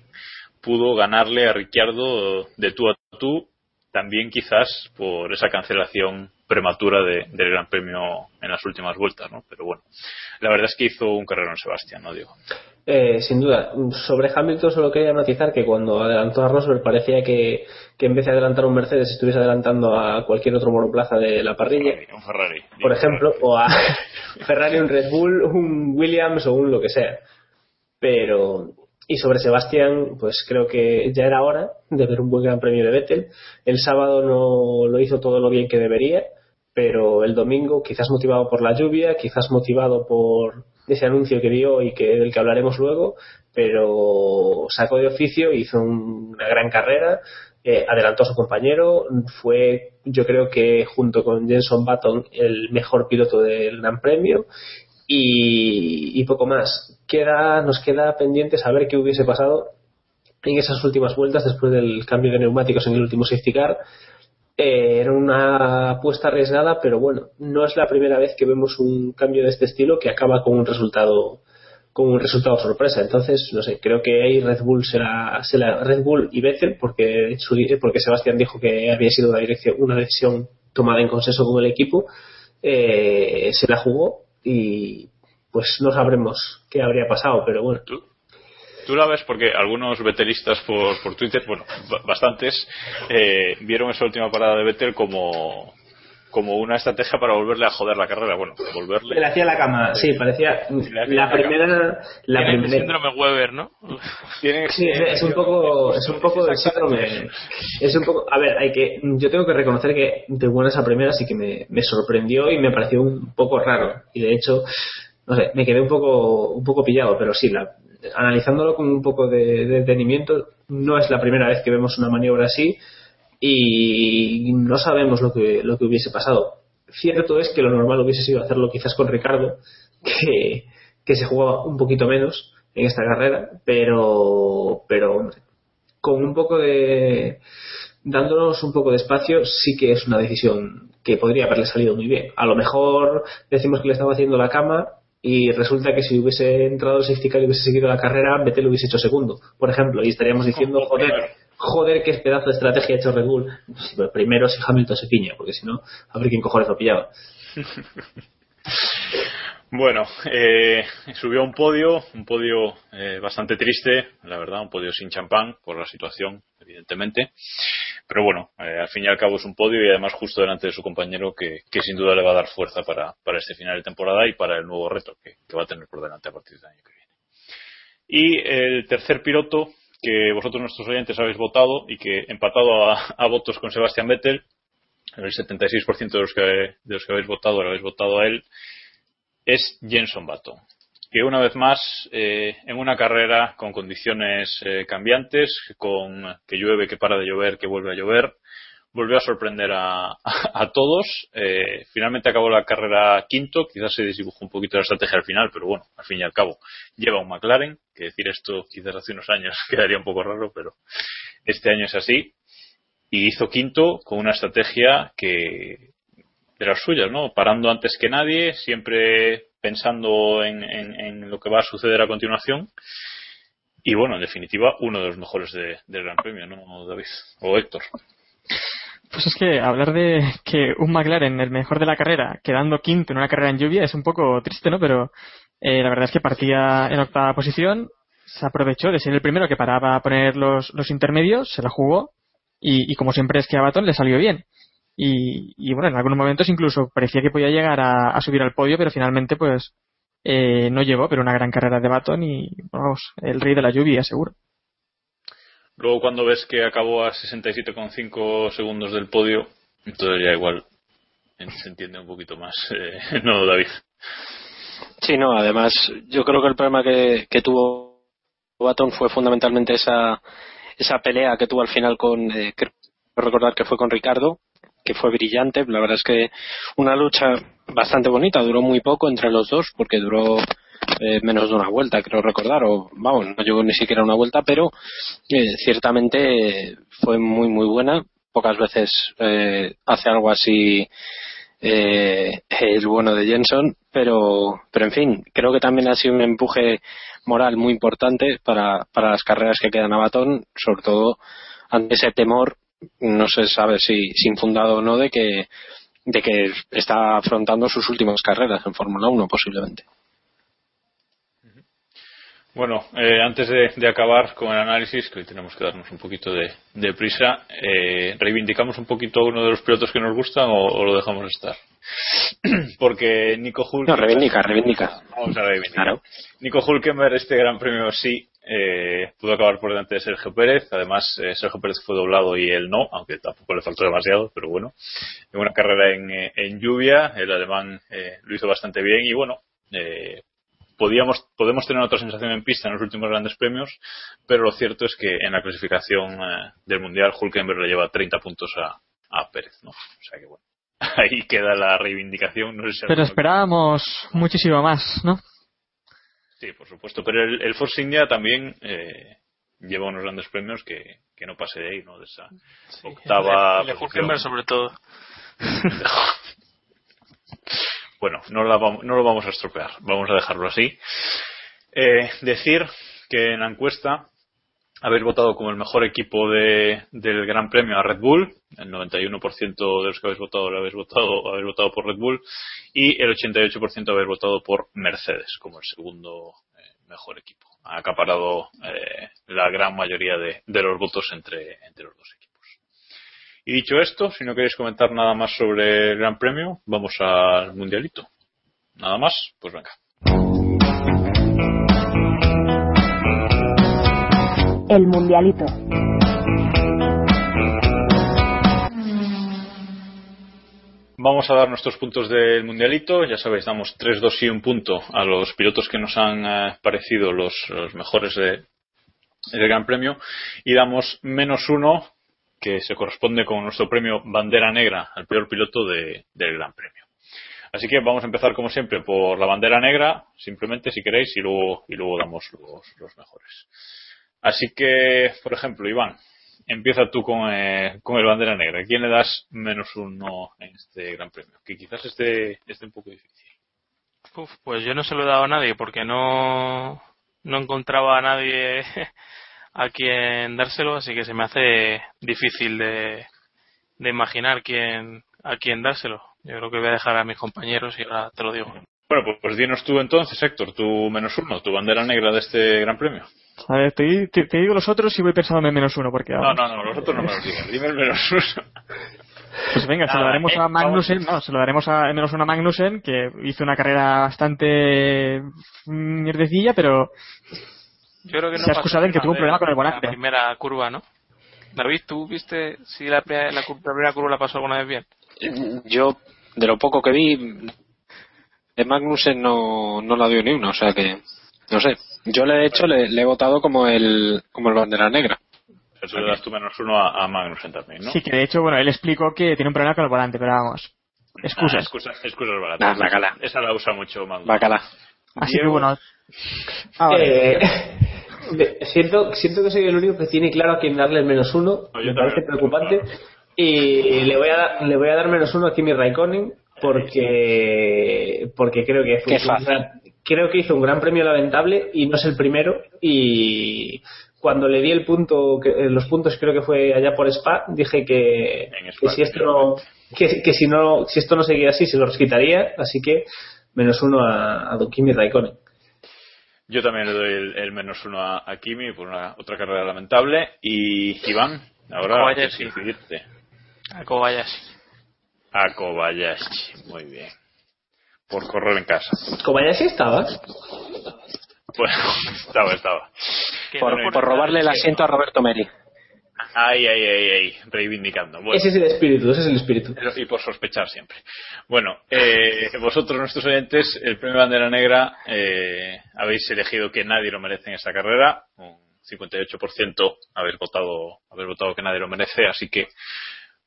pudo ganarle a Ricciardo de tú a tú, también quizás por esa cancelación prematura de, del Gran Premio en las últimas vueltas, ¿no? Pero bueno, la verdad es que hizo un carrero en Sebastián, ¿no, Diego? Eh, sin duda. Sobre Hamilton solo quería matizar que cuando adelantó a Rosberg parecía que, que en vez de adelantar a un Mercedes estuviese adelantando a cualquier otro monoplaza de la parrilla. Un Ferrari. Por ejemplo, o a <laughs> Ferrari, un Red Bull, un Williams o un lo que sea. Pero, y sobre Sebastián, pues creo que ya era hora de ver un buen gran premio de Vettel. El sábado no lo hizo todo lo bien que debería, pero el domingo, quizás motivado por la lluvia, quizás motivado por ese anuncio que dio y que del que hablaremos luego, pero sacó de oficio, hizo una gran carrera, eh, adelantó a su compañero, fue yo creo que junto con Jenson Button el mejor piloto del Gran Premio y, y poco más. Queda, nos queda pendiente saber qué hubiese pasado en esas últimas vueltas después del cambio de neumáticos en el último safety car. Eh, era una apuesta arriesgada, pero bueno, no es la primera vez que vemos un cambio de este estilo que acaba con un resultado con un resultado sorpresa. Entonces, no sé, creo que ahí Red Bull será, será Red Bull y Vettel porque porque Sebastián dijo que había sido una dirección una decisión tomada en consenso con el equipo, eh, se la jugó y pues no sabremos qué habría pasado, pero bueno. Tú la ves porque algunos betelistas por, por Twitter, bueno, ba- bastantes, eh, vieron esa última parada de Vettel como, como una estrategia para volverle a joder la carrera. Bueno, para volverle. Le hacía la cama, sí, parecía la primera la Tiene el primera síndrome Weber, ¿no? Tiene- Sí, es, es un poco, es un poco del síndrome. Es un poco, a ver, hay que, yo tengo que reconocer que de buenas a primeras sí que me, me sorprendió y me pareció un poco raro. Y de hecho, no sé, me quedé un poco, un poco pillado, pero sí, la, analizándolo con un poco de, de detenimiento, no es la primera vez que vemos una maniobra así y no sabemos lo que, lo que hubiese pasado. Cierto es que lo normal hubiese sido hacerlo quizás con Ricardo, que, que se jugaba un poquito menos en esta carrera, pero, pero con un poco de dándonos un poco de espacio sí que es una decisión que podría haberle salido muy bien. A lo mejor decimos que le estaba haciendo la cama y resulta que si hubiese entrado el safety car y hubiese seguido la carrera, Vettel hubiese hecho segundo, por ejemplo, y estaríamos diciendo, joder, joder, qué pedazo de estrategia ha hecho Red Bull. Pero primero si Hamilton se piña, porque si no, a ver quién cojones lo pillaba. <laughs> Bueno, eh, subió a un podio, un podio eh, bastante triste, la verdad, un podio sin champán por la situación, evidentemente. Pero bueno, eh, al fin y al cabo es un podio y además justo delante de su compañero que, sin duda le va a dar fuerza para, para este final de temporada y para el nuevo reto que, que va a tener por delante a partir del año que viene. Y el tercer piloto que vosotros nuestros oyentes habéis votado y que empatado a, a votos con Sebastián Vettel, el 76% de los que de los que habéis votado lo habéis votado a él, es Jenson Button, que una vez más, eh, en una carrera con condiciones eh, cambiantes, con que llueve, que para de llover, que vuelve a llover, volvió a sorprender a, <laughs> a, todos. Eh, finalmente acabó la carrera quinto, quizás se desdibujó un poquito la estrategia al final, pero bueno, al fin y al cabo lleva un McLaren, que decir esto quizás hace unos años <laughs> quedaría un poco raro, pero este año es así. Y hizo quinto con una estrategia que de las suyas, ¿no? Parando antes que nadie, siempre pensando en, en, lo que va a suceder a continuación. Y bueno, en definitiva, uno de los mejores de, del Gran Premio, ¿no, David? O Héctor. Pues es que hablar de que un McLaren, el mejor de la carrera, quedando quinto en una carrera en lluvia, es un poco triste, ¿no? Pero eh, la verdad es que partía en octava posición, se aprovechó de ser el primero que paraba a poner los, los intermedios, se la jugó, y, y como siempre es que a Baton le salió bien. Y, y, bueno, en algunos momentos incluso parecía que podía llegar a, a subir al podio, pero finalmente pues eh, no llegó, pero una gran carrera de Baton y vamos, el rey de la lluvia, seguro. Luego cuando ves que acabó a 67,5 segundos del podio, entonces ya igual se entiende un poquito más. Eh, <laughs> no, David. Sí, no, además yo creo que el problema que, que tuvo Baton fue fundamentalmente esa, esa pelea que tuvo al final con, eh, creo recordar que fue con Ricardo, que fue brillante. La verdad es que una lucha bastante bonita, duró muy poco entre los dos, porque duró eh, menos de una vuelta, creo recordar, o vamos, no llegó ni siquiera una vuelta, pero eh, ciertamente fue muy, muy buena. Pocas veces eh, hace algo así eh, el bueno de Jenson, pero, pero en fin, creo que también ha sido un empuje moral muy importante para, para las carreras que quedan a Batón, sobre todo ante ese temor no se sabe si, si infundado o no de que de que está afrontando sus últimas carreras en Fórmula 1 posiblemente. Bueno, eh, antes de, acabar con el análisis, que hoy tenemos que darnos un poquito de, prisa, eh, ¿reivindicamos un poquito uno de los pilotos que nos gustan o, lo dejamos estar? <clears throat> Porque Nico Hulkenberg... No, reivindica, reivindica. Vamos a reivindicar. Nico Hulkenberg, este gran premio sí, eh, pudo acabar por delante de Sergio Pérez. Además, Sergio Pérez fue doblado y él no, aunque tampoco le faltó demasiado, pero bueno. En una carrera en, en lluvia, el alemán lo hizo bastante bien y bueno, podíamos, podemos tener otra sensación en pista en los últimos grandes premios, pero lo cierto es que en la clasificación eh, del Mundial Hulkenberg le lleva 30 puntos a, a Pérez, ¿no? O sea que bueno, <laughs> ahí queda la reivindicación. No sé pero esperábamos muchísimo más, ¿no? Sí, por supuesto, pero el, el Force India también eh, lleva unos grandes premios que, que no pase de ahí, ¿no? De esa octava. El de Hulkenberg sobre todo. <laughs> bueno, no, no, lo vamos a estropear, vamos a dejarlo así. Eh, decir que en la encuesta habéis votado como el mejor equipo de, del Gran Premio a Red Bull, el 91% de los que habéis votado lo habéis votado, habéis votado por Red Bull y el 88% habéis votado por Mercedes como el segundo eh, mejor equipo. Ha acaparado eh, la gran mayoría de, de los votos entre, entre los dos equipos. Y dicho esto, si no queréis comentar nada más sobre el Gran Premio, vamos al Mundialito. Nada más, pues venga. El Mundialito. Vamos a dar nuestros puntos del mundialito. Ya sabéis, damos 3, 2 y un punto a los pilotos que nos han eh, parecido los, mejores del Gran Premio. Y damos menos uno que se corresponde con nuestro premio Bandera Negra al peor piloto del Gran Premio. Así que vamos a empezar como siempre por la bandera negra, simplemente si queréis, y luego, y luego damos los, mejores. Así que, por ejemplo, Iván, empieza tú con, eh, con el bandera negra. ¿Quién le das menos uno en este Gran Premio? Que quizás esté, esté un poco difícil. pues yo no se lo he dado a nadie porque no, no encontraba a nadie <laughs> a quien dárselo, así que se me hace difícil de, de imaginar quién, a quién dárselo. Yo creo que voy a dejar a mis compañeros y ahora te lo digo. Bueno, pues, pues dinos tú entonces, Héctor, tu menos uno, tu bandera negra de este gran premio. A ver, te, digo los otros y voy pensando en menos uno, porque... No, no, no, los otros no me los digas, dime el menos uno. Pues venga, se lo daremos a Magnussen, no, se lo daremos a menos uno a Magnussen, que hizo una carrera bastante mierdecilla, pero yo creo que no se ha excusado en que tuvo un problema con el volante. La primera curva, ¿no? David, ¿tú viste si la, la, primera curva la pasó alguna vez bien? Yo, de lo poco que vi, de Magnussen no, no la dio ni una, o sea que, no sé. Yo le he hecho, le, he votado como el, como el bandera negra. Eso le das tú menos uno a, Magnussen también, ¿no? Sí, que de hecho, bueno, él explicó que tiene un problema con el volante, pero vamos. Excusas. Ah, excusas, excusas volante. Ah, bacala. Esa la usa mucho Magnussen. Bacala. Así que bueno. Eh, <laughs> siento, siento que soy el único que tiene claro a quién darle el menos uno. me parece preocupante. Y le voy a dar, le voy a dar menos uno a Kimi Raikkonen porque porque creo que creo que hizo un gran premio lamentable y no es el primero y cuando le di el punto los puntos creo que fue allá por Spa dije que, si esto no que, que, si no si esto no seguía así se los quitaría así que menos uno a, a Kimi Raikkonen yo también le doy el, menos uno a, Kimi por una otra carrera lamentable. Y Iván, ahora a. A Kobayashi. A Kobayashi, muy bien. Por correr en casa. ¿Kobayashi estaba? Bueno, estaba, estaba. Por, por robarle el asiento a Roberto Meri. Ay, ay, ay, ay, reivindicando. ese es el espíritu, ese es el espíritu. Y por sospechar siempre. Bueno, eh, vosotros, nuestros oyentes, el premio Bandera Negra, eh, habéis elegido que nadie lo merece en esta carrera. Un 58% habéis votado, habéis votado que nadie lo merece, así que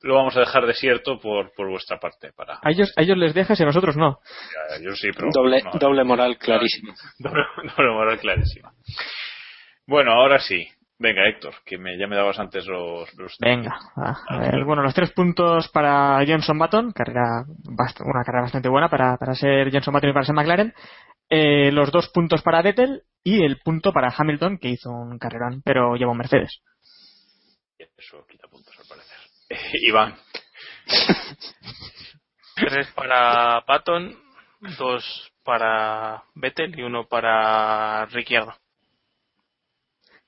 lo vamos a dejar desierto por, por vuestra parte. Para... A ellos, a ellos les dejas y a nosotros no. yo sí, pero doble, doble moral clarísima. <laughs> Doble, doble moral clarísima. Bueno, ahora sí. Venga, Héctor, que me, ya me dabas antes los. Venga, a, ver, bueno, los tres puntos para Johnson Button, carrera una carrera bastante buena para, para ser Johnson Button y para ser McLaren. Eh, los dos puntos para Vettel y el punto para Hamilton, que hizo un carrerón, pero llevó un Mercedes. Eso quita parecer. <laughs> Iván. Tres para Patton, dos para Vettel y uno para Ricciardo.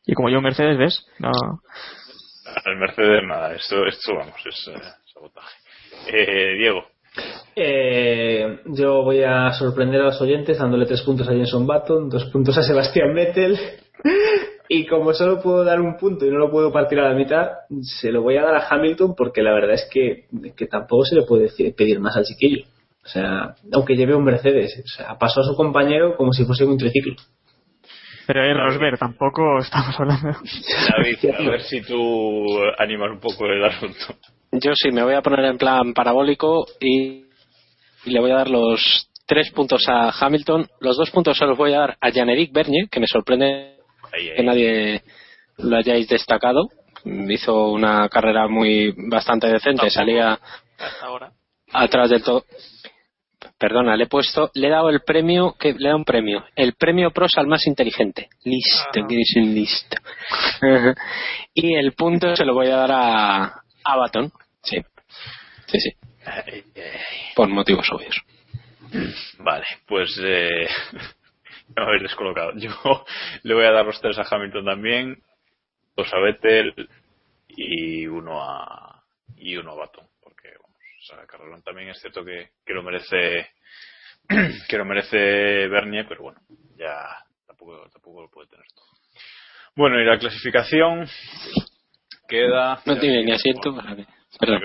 Y como yo Mercedes, ¿ves? No. El Mercedes, nada, esto, esto vamos, es eh, sabotaje. Eh, Diego. Eh, yo voy a sorprender a los oyentes dándole tres puntos a Jenson Button, dos puntos a Sebastián Vettel. Y como solo puedo dar un punto y no lo puedo partir a la mitad, se lo voy a dar a Hamilton porque la verdad es que, que tampoco se le puede decir- pedir más al chiquillo. O sea, aunque lleve un Mercedes, o sea, pasó a su compañero como si fuese un triciclo. Pero es Rosberg, tampoco estamos hablando. David, <laughs> a ver si tú animas un poco el asunto. Yo sí, me voy a poner en plan parabólico y, y le voy a dar los tres puntos a Hamilton. Los dos puntos se los voy a dar a Jan-Eric Bernier, que me sorprende Ahí, ahí. que nadie lo hayáis destacado. Hizo una carrera muy bastante decente, Tampoco. salía Hasta ahora. atrás del todo. Perdona, le he puesto, le he dado el premio, que le dado un premio, el premio pros al más inteligente. Listo, que eres un listo. <laughs> y el punto se lo voy a dar a, a Baton. Sí, sí, sí, por motivos obvios. Vale, pues eh, <laughs> me habéis descolocado. Yo <laughs> le voy a dar los tres a Hamilton también, dos a Vettel y uno a y uno a Baton, porque vamos, o sea, Carrerón también es cierto que, que lo merece <clears throat> que lo merece Bernier, pero bueno, ya tampoco tampoco lo puede tener todo. Bueno, y la clasificación queda No tiene ni asiento. para que- la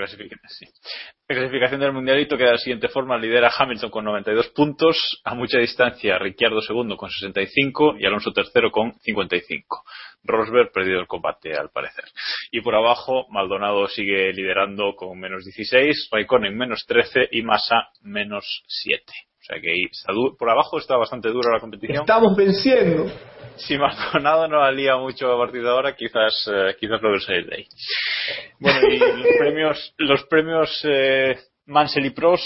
clasificación, del mundialito queda de la siguiente forma. Lidera Hamilton con 92 puntos. A mucha distancia, Ricciardo segundo con 65 y Alonso tercero con 55. Rosberg perdido el combate, al parecer. Y por abajo, Maldonado sigue liderando con menos 16, Raikkonen menos 13 y Massa menos 7. O sea que ahí está por abajo está bastante dura la competición Estamos venciendo. <laughs> si Maldonado no la lía mucho a partir de ahora, quizás, eh, quizás logre salir de ahí. Bueno, y los <laughs> premios, los premios eh, Mansell y Pros,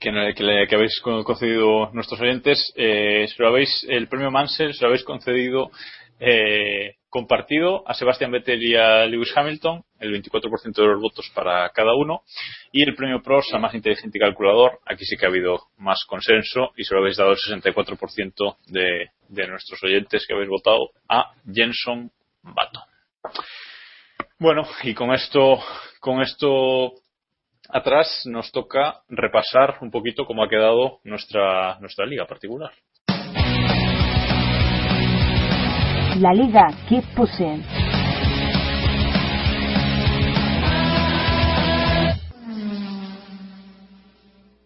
que, que, habéis con- concedido nuestros oyentes, eh, se lo habéis, el premio Mansell se lo habéis concedido eh, compartido a Sebastian Vettel y a Lewis Hamilton, el 24% de los votos para cada uno, y el premio PROS a más inteligente calculador, aquí sí que ha habido más consenso y se lo habéis dado el 64% de, de nuestros oyentes que habéis votado a Jenson Button. Bueno, y con esto, con esto atrás nos toca repasar un poquito cómo ha quedado nuestra, nuestra liga particular. La liga Keep Pushing.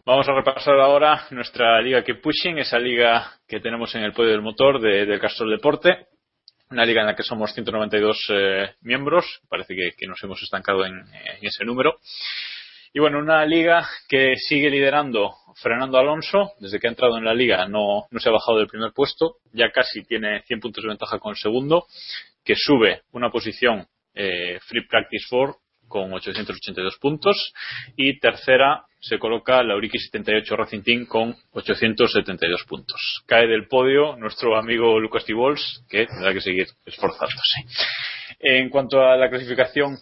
Vamos a repasar ahora nuestra liga que pushing, esa liga que tenemos en el podio del motor de- del Deporte. Una liga en la que somos 192 eh, miembros. Parece que, nos hemos estancado en, en ese número. Y bueno, una liga que sigue liderando Fernando Alonso. Desde que ha entrado en la liga no, no se ha bajado del primer puesto. Ya casi tiene 100 puntos de ventaja con el segundo. Que sube una posición eh, Free Practice 4 con 882 puntos. Y tercera se coloca Lauriki 78 Racing Team con 872 puntos. Cae del podio nuestro amigo Lucas Tibols, que tendrá que seguir esforzándose. En cuanto a la clasificación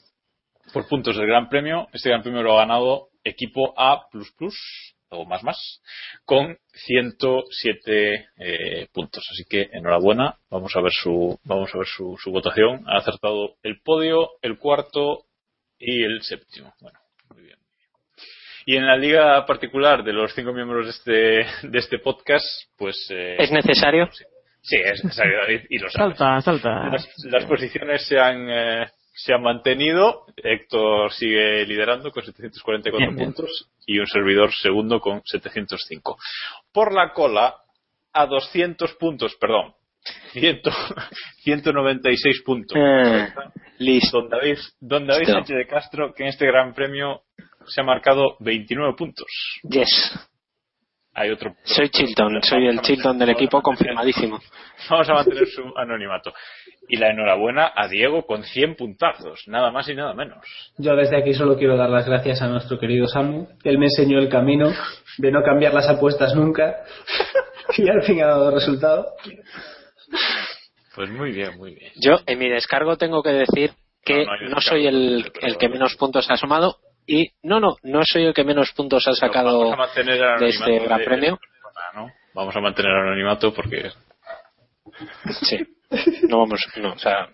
por puntos del Gran Premio, este Gran Premio lo ha ganado equipo A o más más con 107 eh, puntos. Así que enhorabuena. Vamos a ver su vamos a ver su, su votación. Ha acertado el podio, el cuarto y el séptimo. Bueno, muy bien. Y en la liga particular de los cinco miembros de este, de este podcast, pues... eh, ¿Es necesario? Sí, es necesario, David, y lo sabes. Salta, salta. Las, las posiciones se han, eh, se han mantenido. Héctor sigue liderando con 744 Bien, bien. puntos y un servidor segundo con 705. Por la cola, a 200 puntos, perdón, 100, 196 <laughs> puntos. Eh, listo. Don David, don David Listo. Sánchez de Castro, que en este gran premio se ha marcado 29 puntos. Yes. Hay otro. Soy Chilton, soy el Chilton del equipo confirmadísimo. <laughs> Vamos a mantener su anonimato. Y la enhorabuena a Diego con 100 puntazos, nada más y nada menos. Yo desde aquí solo quiero dar las gracias a nuestro querido Samu. Él me enseñó el camino de no cambiar las apuestas nunca. <laughs> Y al fin ha dado resultado. Pues muy bien, muy bien. Yo, en mi descargo, tengo que decir que No, no soy el, el que menos puntos ha sumado, Y no, no, no soy el que menos puntos ha sacado de este gran de- premio. ¿no? Vamos a mantener el anonimato porque Sí. No vamos, no, o sea,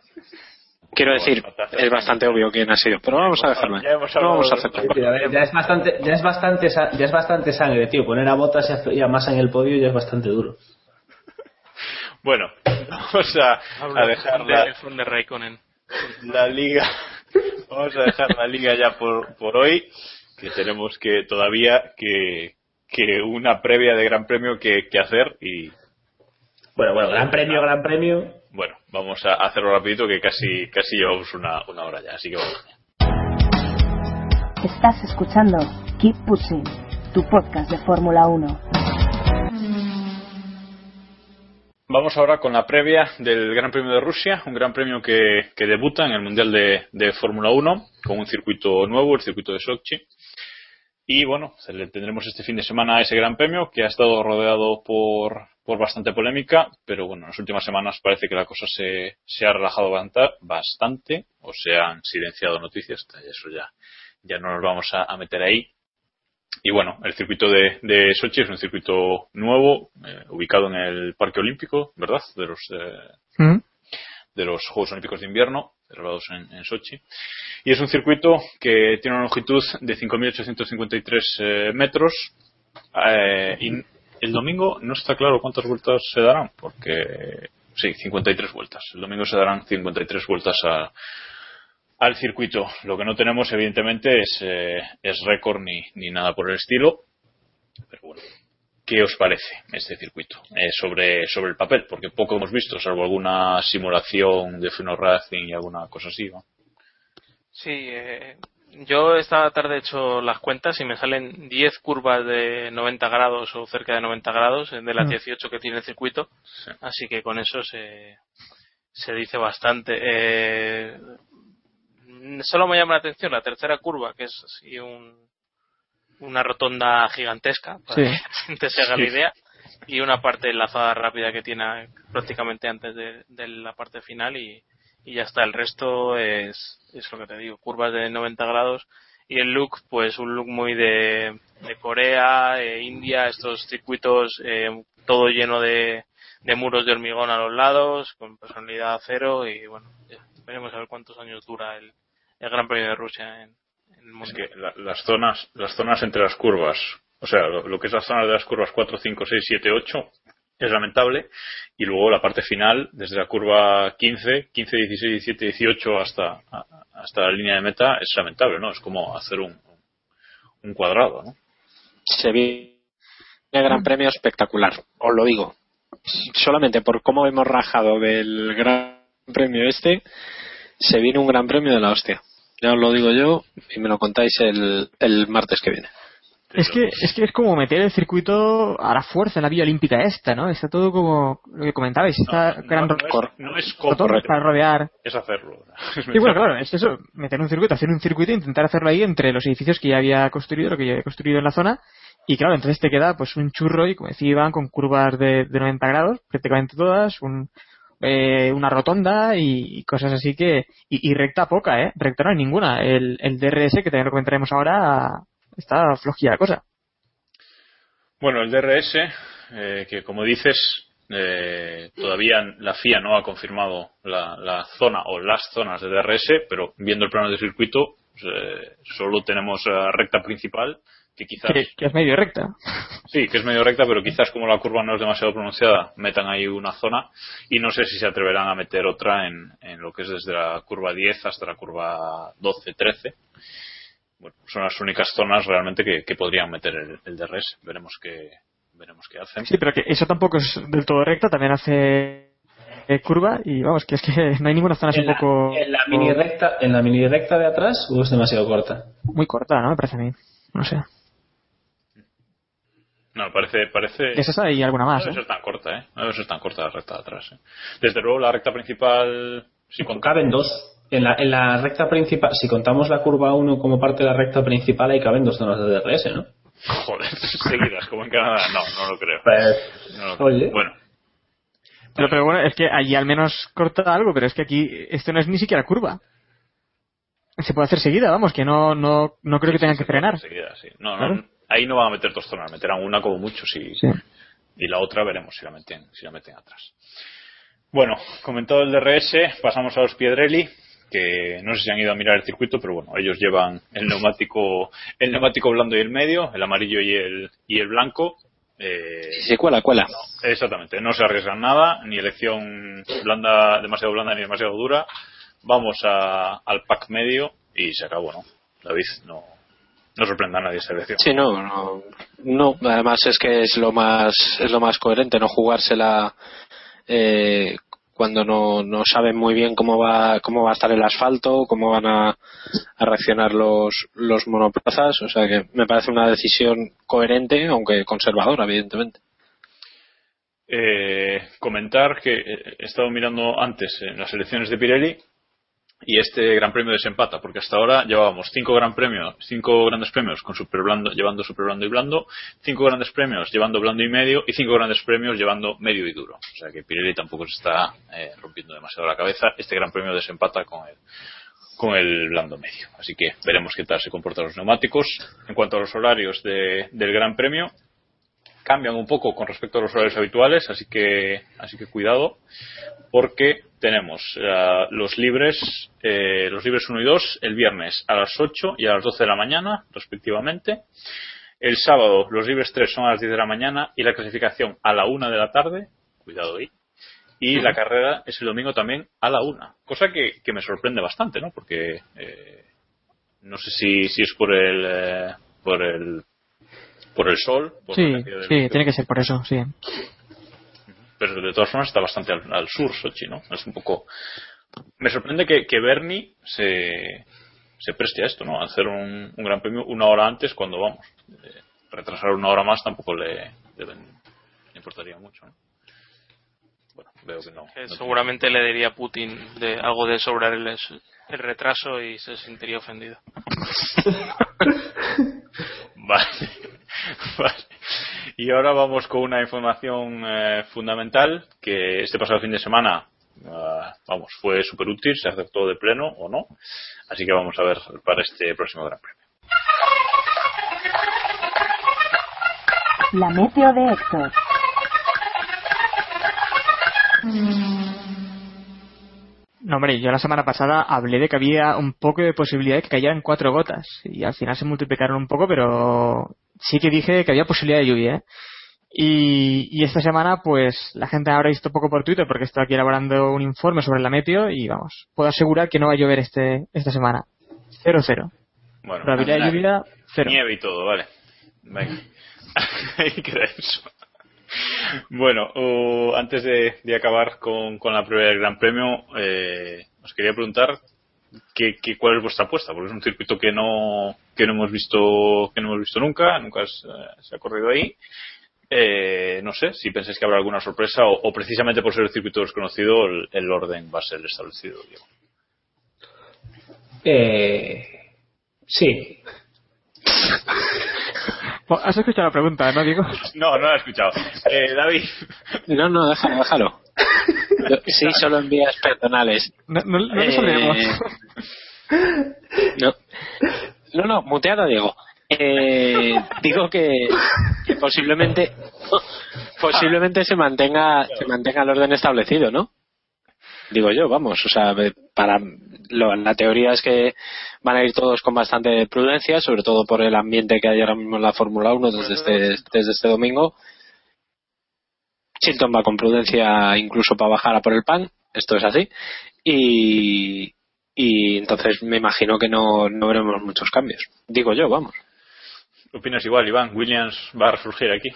quiero decir, es bastante obvio quién ha sido, pero vamos a dejarlo. No vamos a aceptarlo. Ya es bastante, ya es bastante, ya es bastante sangre, tío. Poner a Botas y a- y a Massa en el podio ya es bastante duro. bueno, <laughs> vamos a, a dejar de, la, la liga, vamos a dejar la liga ya por, por hoy, que tenemos que todavía que, que una previa de Gran Premio que, que hacer y Bueno, bueno, gran premio, gran premio. bueno, vamos a hacerlo rapidito que casi casi llevamos una, una hora ya, así que vamos. Estás escuchando Keep Pushing, tu podcast de Fórmula 1. Vamos ahora con la previa del Gran Premio de Rusia, un Gran Premio que, que debuta en el Mundial de, de Fórmula 1 con un circuito nuevo, el circuito de Sochi. Y bueno, tendremos este fin de semana ese Gran Premio que ha estado rodeado por, por bastante polémica, pero bueno, en las últimas semanas parece que la cosa se, se ha relajado bastante o se han silenciado noticias, eso ya, ya no nos vamos a meter ahí. Y bueno, el circuito de, de Sochi es un circuito nuevo, eh, ubicado en el Parque Olímpico, ¿verdad? De los, eh, ¿Mm? de los Juegos Olímpicos de Invierno, celebrados en, en Sochi. Y es un circuito que tiene una longitud de 5.853 eh, metros. eh, y el domingo no está claro cuántas vueltas se darán, porque sí, 53 vueltas. El domingo se darán 53 vueltas a- al circuito. Lo que no tenemos, evidentemente, es, eh, es récord ni, ni nada por el estilo. Pero bueno, ¿qué os parece este circuito Eh, sobre, sobre el papel? Porque poco hemos visto, salvo alguna simulación de Fino Racing y alguna cosa así. ¿no? Sí, eh, yo esta tarde he hecho las cuentas y me salen 10 curvas de 90 grados o cerca de 90 grados eh, de las Mm. 18 que tiene el circuito. Sí. Así que con eso se, se dice bastante. Eh, solo me llama la atención la tercera curva, que es así un, una rotonda gigantesca, para Sí. que la gente se haga la idea, y una parte enlazada rápida que tiene prácticamente antes de, de la parte final y, y ya está. El resto es, es lo que te digo, curvas de 90 grados y el look, pues un look muy de, de Corea, eh, India, estos circuitos eh, todo lleno de, de muros de hormigón a los lados, con personalidad cero y bueno, ya, veremos a ver cuántos años dura el, el Gran Premio de Rusia en, en el Es mundo. que la- las zonas las zonas entre las curvas, o sea, lo, lo que es la zona de las curvas 4, 5, 6, 7, 8 es lamentable y luego la parte final desde la curva 15, 15, 16, 17, 18 hasta a- hasta la línea de meta es lamentable, ¿no? Es como hacer un un cuadrado, ¿no? Se viene el Gran Premio espectacular, os lo digo. Solamente por cómo hemos rajado del Gran Premio este, se viene un Gran Premio de la hostia. Ya os lo digo yo y me lo contáis el, el martes que viene. Es que, es que es como meter el circuito a la fuerza en la vía olímpica esta, ¿no? Está todo como lo que comentabais, esta No, gran no ro- es, no es para rodear. es hacerlo. Es <laughs> Sí, bueno, claro, es eso, meter un circuito, hacer un circuito e intentar hacerlo ahí entre los edificios que ya había construido, lo que ya había construido en la zona. Y claro, entonces te queda pues un churro y como decía Iván, con curvas de, de 90 grados, prácticamente todas, un, eh, una rotonda y, cosas así que... Y, recta poca, ¿eh? Recta no hay ninguna. El, el DRS, que también lo comentaremos ahora, está flojilla la cosa. Bueno, el DRS, eh, que como dices, eh, todavía la FIA no ha confirmado la, la zona o las zonas de DRS, pero viendo el plano de circuito, pues, eh, solo tenemos recta principal, que quizás, Que, que es medio recta. sí, que es medio recta, pero quizás como la curva no es demasiado pronunciada, metan ahí una zona y no sé si se atreverán a meter otra en, en lo que es desde la curva 10 hasta la curva 12, 13. Bueno, son las únicas zonas realmente que, que podrían meter el, el DRS. Veremos qué, veremos qué hacen. Sí, pero que eso tampoco es del todo recta, también hace eh, curva y vamos, que es que <laughs> no hay ninguna zona así En un la, poco... en la mini recta, en la mini recta de atrás, o es demasiado corta. Muy corta, ¿no? Me parece a mí. No sé. No, parece, parece. Esa y alguna no más, debe ¿eh? ser tan corta, ¿eh? No debe ser tan corta la recta de atrás, ¿eh? Desde luego la recta principal, sí, con Caben dos. En la, en la recta principal, si contamos la curva 1 como parte de la recta principal, ahí caben dos zonas de DRS, ¿no? Joder, <laughs> seguidas, como en Canadá. No, no lo creo. Pues, No lo creo. oye. Bueno, Pero, pero bueno, es que allí al menos corta algo, pero es que aquí esto no es ni siquiera curva. se puede hacer seguida, vamos, que no, no, no creo que tengan que frenar. Seguida, sí. No, Claro. no, ahí no van a meter dos zonas, meterán una como mucho. Sí. y la otra veremos si la meten, si la meten atrás. Bueno, comentado el DRS, pasamos a los Piedrelli, que no sé si han ido a mirar el circuito, pero bueno, ellos llevan el neumático, el neumático blando y el medio, el amarillo y el, y el blanco. Eh, Si se cuela, cuela. Exactamente, no se arriesgan nada, ni elección blanda, demasiado blanda ni demasiado dura. Vamos a- al pack medio y se acabó, ¿no? David, no, no sorprenda a nadie esa elección. Sí, no, no, no. Además es que es lo más, es lo más coherente, no jugársela eh, cuando no, no saben muy bien cómo va, cómo va a estar el asfalto, cómo van a, a reaccionar los, los monoplazas. O sea que me parece una decisión coherente, aunque conservadora, evidentemente. Eh, comentar que eh, he estado mirando antes en las elecciones de Pirelli y este Gran Premio desempata, porque hasta ahora llevábamos cinco gran premios, cinco grandes premios con super blando, llevando super blando y blando, cinco grandes premios llevando blando y medio y cinco grandes premios llevando medio y duro. O sea que Pirelli tampoco se está eh, rompiendo demasiado la cabeza. Este Gran Premio desempata con el con el blando medio. Así que veremos qué tal se comportan los neumáticos. En cuanto a los horarios de- del Gran Premio, cambian un poco con respecto a los horarios habituales, así que, así que cuidado, porque tenemos eh, los libres, eh, los libres 1 y 2 el viernes a las 8 y a las 12 de la mañana, respectivamente. El sábado los libres 3 son a las 10 de la mañana y la clasificación a la 1 de la tarde, cuidado ahí. Y la carrera es el domingo también a la 1, cosa que, que me sorprende bastante, ¿no? Porque eh, no sé si, si es por el, eh, por el por el sol, por Sí, sí, tiene que ser por eso, sí. pero de todas formas está bastante al, al sur Sochi, ¿no? Es un poco... Me sorprende que, que Bernie se, se preste a esto, ¿no? A hacer un, un gran premio una hora antes cuando vamos. Eh, retrasar una hora más tampoco le, deben- le importaría mucho, ¿no? Bueno, veo que no. Que no seguramente le diría a Putin de algo de sobrar el, el retraso y se sentiría ofendido. <laughs> Vale. <laughs> Vale. Y ahora vamos con una información eh, fundamental que este pasado fin de semana, ah, vamos, fue súper útil, se aceptó de pleno o no. Así que vamos a ver para este próximo Gran Premio. La meteo de Héctor. No, hombre, yo la semana pasada hablé de que había un poco de posibilidad de que cayeran cuatro gotas. Y al final se multiplicaron un poco, pero sí que dije que había posibilidad de lluvia. ¿eh? Y, y esta semana, pues, la gente habrá visto poco por Twitter porque estoy aquí elaborando un informe sobre la meteo y vamos, puedo asegurar que no va a llover este esta semana. Cero, cero. Bueno, Probabilidad de lluvia, cero. Nieve y todo, vale. Venga. <laughs> Ahí queda eso. Bueno, uh, antes de, de acabar con, con la prueba del Gran Premio, eh, os quería preguntar qué, qué- cuál es vuestra apuesta, porque es un circuito que no que no hemos visto que no hemos visto nunca, nunca se, se ha corrido ahí. Eh, no sé si pensáis que habrá alguna sorpresa o, o precisamente por ser el circuito desconocido el, el orden va a ser establecido. Diego. Eh, sí. <laughs> ¿Has escuchado la pregunta, no, Diego? No, no la he escuchado. Eh, David. No, no, déjalo, déjalo. <laughs> Sí, solo envías personales. No, no, no Eh. No, no, no muteado Diego. Eh, <laughs> digo que, que posiblemente posiblemente se mantenga se mantenga el orden establecido, ¿no? Digo yo, vamos, o sea, para lo- la teoría es que van a ir todos con bastante prudencia, sobre todo por el ambiente que hay ahora mismo en la Fórmula 1 desde este, desde este domingo. Chilton va con prudencia incluso para bajar a por el pan, esto es así. Y, y entonces me imagino que no, no veremos muchos cambios. Digo yo, vamos. ¿Opinas igual, Iván? ¿Williams va a resurgir aquí?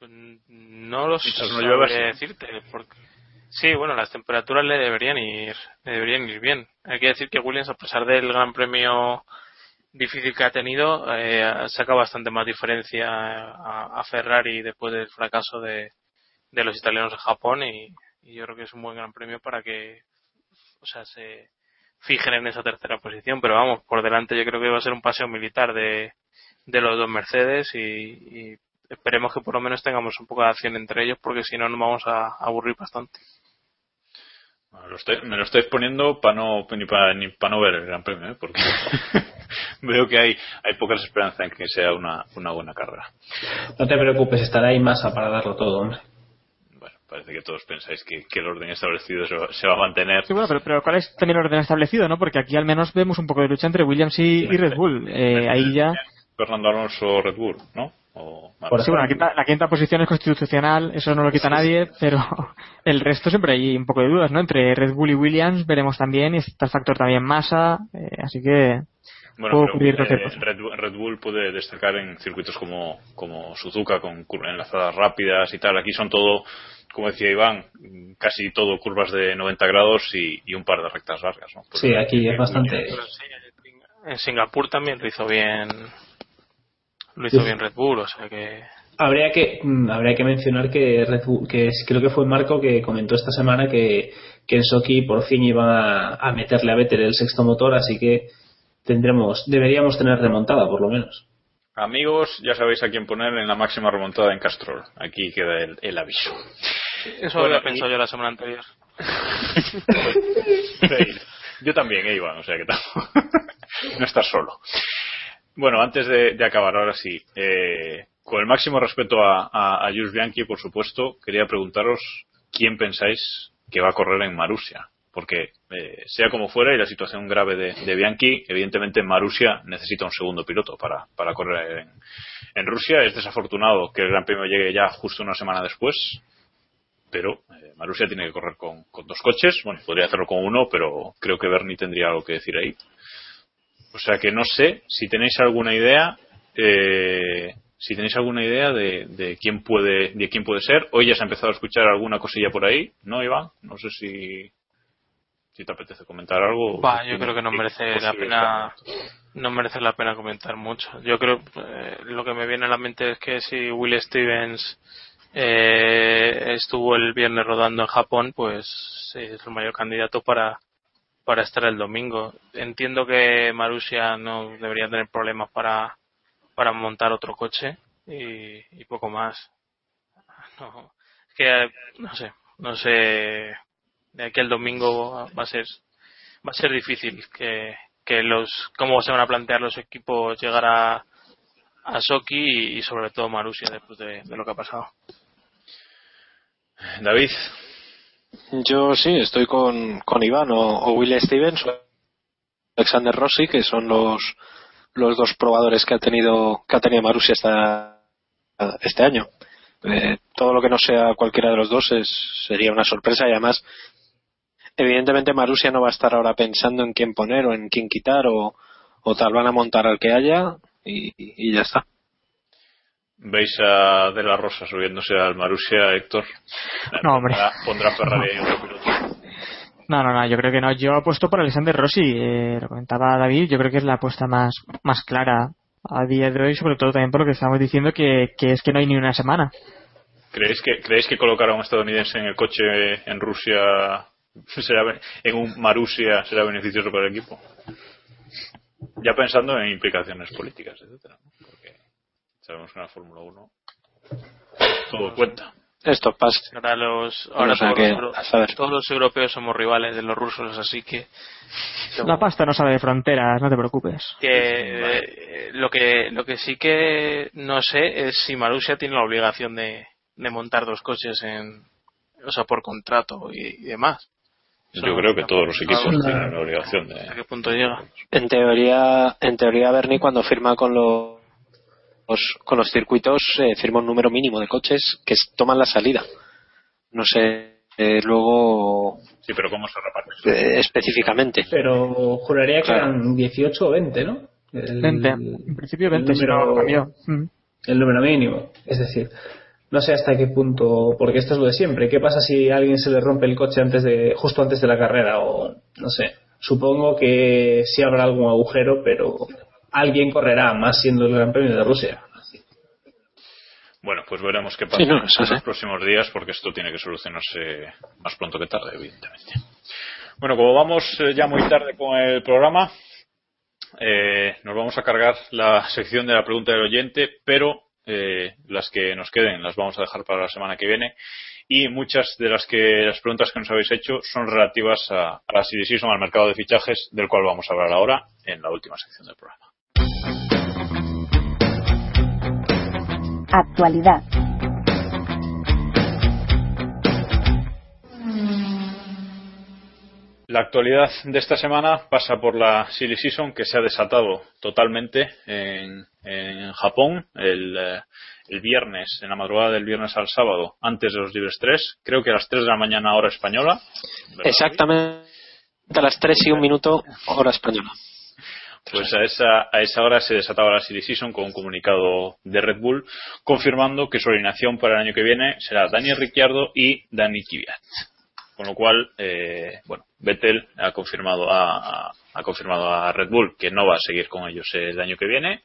No lo no sé decirte. Porque... Sí, bueno, las temperaturas le deberían ir, le deberían ir bien. Hay que decir que Williams, a pesar del gran premio difícil que ha tenido, eh, saca bastante más diferencia a, a Ferrari después del fracaso de, de los italianos en Japón y, y yo creo que es un buen gran premio para que o sea, se fijen en esa tercera posición. Pero vamos, por delante yo creo que va a ser un paseo militar de, de los dos Mercedes y, y esperemos que por lo menos tengamos un poco de acción entre ellos porque si no nos vamos a aburrir bastante. lo estoy- me lo estáis poniendo para no, ni para ni pa no ver el Gran Premio, ¿eh? porque <laughs> veo que hay, hay pocas esperanzas en que sea una, una buena carrera. No te preocupes, estará ahí masa para darlo todo, hombre. Parece que todos pensáis que, que el orden establecido se va, se va a mantener. Sí, bueno, pero, pero ¿cuál es también el orden establecido, no? Porque aquí al menos vemos un poco de lucha entre Williams y, y Red Bull. Eh, ahí ya... Fernando Alonso Red Bull, ¿no? O Sí, bueno, la quinta, la quinta posición es constitucional, eso no lo quita nadie, pero <laughs> el resto siempre hay un poco de dudas, ¿no? Entre Red Bull y Williams veremos también, y está el factor también masa, eh, así que Bueno, puedo pero, cubrir eh. Red, Bull- Red Bull puede destacar en circuitos como, como Suzuka, con enlazadas rápidas y tal. Aquí son todo, como decía Iván, casi todo curvas de 90 grados y, y un par de rectas largas. ¿no? Sí, aquí es bastante. En Singapur también lo hizo bien. Lo hizo Sí. bien Red Bull, o sea que. Habría que mm, habría que mencionar que Red Bull- que es- creo que fue Marco que comentó esta semana que, que en Sochi por fin iban a, a meterle a Vettel el sexto motor, así que tendremos deberíamos tener remontada por lo menos. Amigos, ya sabéis a quién poner en la máxima remontada en Castrol. Aquí queda el, el aviso. Eso Bueno, había pensado yo la semana anterior. <laughs> Sí, Yo también, eh, Iván, o sea que <laughs> no estás solo. Bueno, antes de, de acabar, ahora sí, eh, con el máximo respeto a, a, a Jules Bianchi, por supuesto, quería preguntaros quién pensáis que va a correr en Marusia. Porque, eh, sea como fuera, y la situación grave de, de Bianchi, evidentemente Marusia necesita un segundo piloto para, correr en, Rusia. Es desafortunado que el Gran Premio llegue ya justo una semana después, pero eh, Marussia tiene que correr con, con dos coches. Bueno, podría hacerlo con uno, pero creo que Bernie tendría algo que decir ahí. O sea que no sé si tenéis alguna idea, eh, si tenéis alguna idea de, de quién puede, de quién puede ser. Hoy ya se ha empezado a escuchar alguna cosilla por ahí, ¿no, Iván? No sé si, si te apetece comentar algo. Va, yo creo que no merece la pena no merece la pena comentar mucho. Yo creo eh, lo que me viene a la mente es que si Will Stevens eh, estuvo el viernes rodando en Japón, pues es el mayor candidato para para estar el domingo. Entiendo que Marussia no debería tener problemas para para montar otro coche y, y poco más. No, es que no sé, no sé de aquí al domingo va a ser va a ser difícil que, que los cómo se van a plantear los equipos llegar a a Soki y, y sobre todo Marussia después de, de lo que ha pasado. David. Yo sí, estoy con, con Iván o, o Will Stevens o Alexander Rossi, que son los, los dos probadores que ha tenido, que ha tenido Marussia esta, este año. Eh, todo lo que no sea cualquiera de los dos es, sería una sorpresa y además, evidentemente Marussia no va a estar ahora pensando en quién poner o en quién quitar o, o tal, van a montar al que haya y, y ya está. ¿Veis a De La Rosa subiéndose al Marussia, Héctor? No, hombre. Pondrá, pondrá Ferrari en otro piloto. No, no, no, yo creo que no. Yo apuesto por Alexander Rossi, eh, lo comentaba David, yo creo que es la apuesta más, más clara a día de hoy, sobre todo también por lo que estamos diciendo, que, que es que no hay ni una semana. ¿Creéis que, ¿Creéis que colocar a un estadounidense en el coche en Rusia <laughs> será en un Marussia será beneficioso para el equipo? Ya pensando en implicaciones políticas, etcétera, ¿no? porque sabemos que en la Fórmula 1 todo cuenta. Esto pasa. Ahora los ahora todos, que, los, euro- a saber. todos los europeos somos rivales de los rusos, así que La pasta no sabe de fronteras, no te preocupes. que eh, lo que lo que sí que no sé es si Marussia tiene la obligación de, de montar dos coches en o sea por contrato y, y demás Yo creo que todos los equipos a- tienen la obligación a de. qué punto llega En teoría, en teoría Bernie cuando firma con los con los circuitos eh, firma un número mínimo de coches que toman la salida. No sé eh, luego Sí, pero ¿cómo se reparte? eh, específicamente. Pero juraría que Claro. eran 18 o 20, ¿no? El- 20. En principio 20, el número- cambió. Mm. el número mínimo. Es decir, no sé hasta qué punto, porque esto es lo de siempre. ¿Qué pasa si a alguien se le rompe el coche antes de, justo antes de la carrera? O no sé. Supongo que sí habrá algún agujero, pero alguien correrá, más siendo el Gran Premio de Rusia. Bueno, pues veremos qué pasa Sí, no, eso en los próximos días, porque esto tiene que solucionarse más pronto que tarde, evidentemente. Bueno, como vamos eh, ya muy tarde con el programa, eh, nos vamos a cargar la sección de la pregunta del oyente, pero eh, las que nos queden las vamos a dejar para la semana que viene y muchas de las que las preguntas que nos habéis hecho son relativas a, a la season, al mercado de fichajes, del cual vamos a hablar ahora en la última sección del programa. Actualidad. La actualidad de esta semana pasa por la Silly Season que se ha desatado totalmente en, en Japón el, eh, el, viernes, en la madrugada del viernes al sábado, antes de los libres 3, creo que a las 3 de la mañana hora española. Exactamente a las 3 y un minuto hora española. Pues a esa, a esa hora se desataba la Silly Season con un comunicado de Red Bull confirmando que su alineación para el año que viene será Daniel Ricciardo y Dani Kvyat. Con lo cual, eh, bueno, Vettel ha confirmado a, ha confirmado a Red Bull que no va a seguir con ellos el año que viene.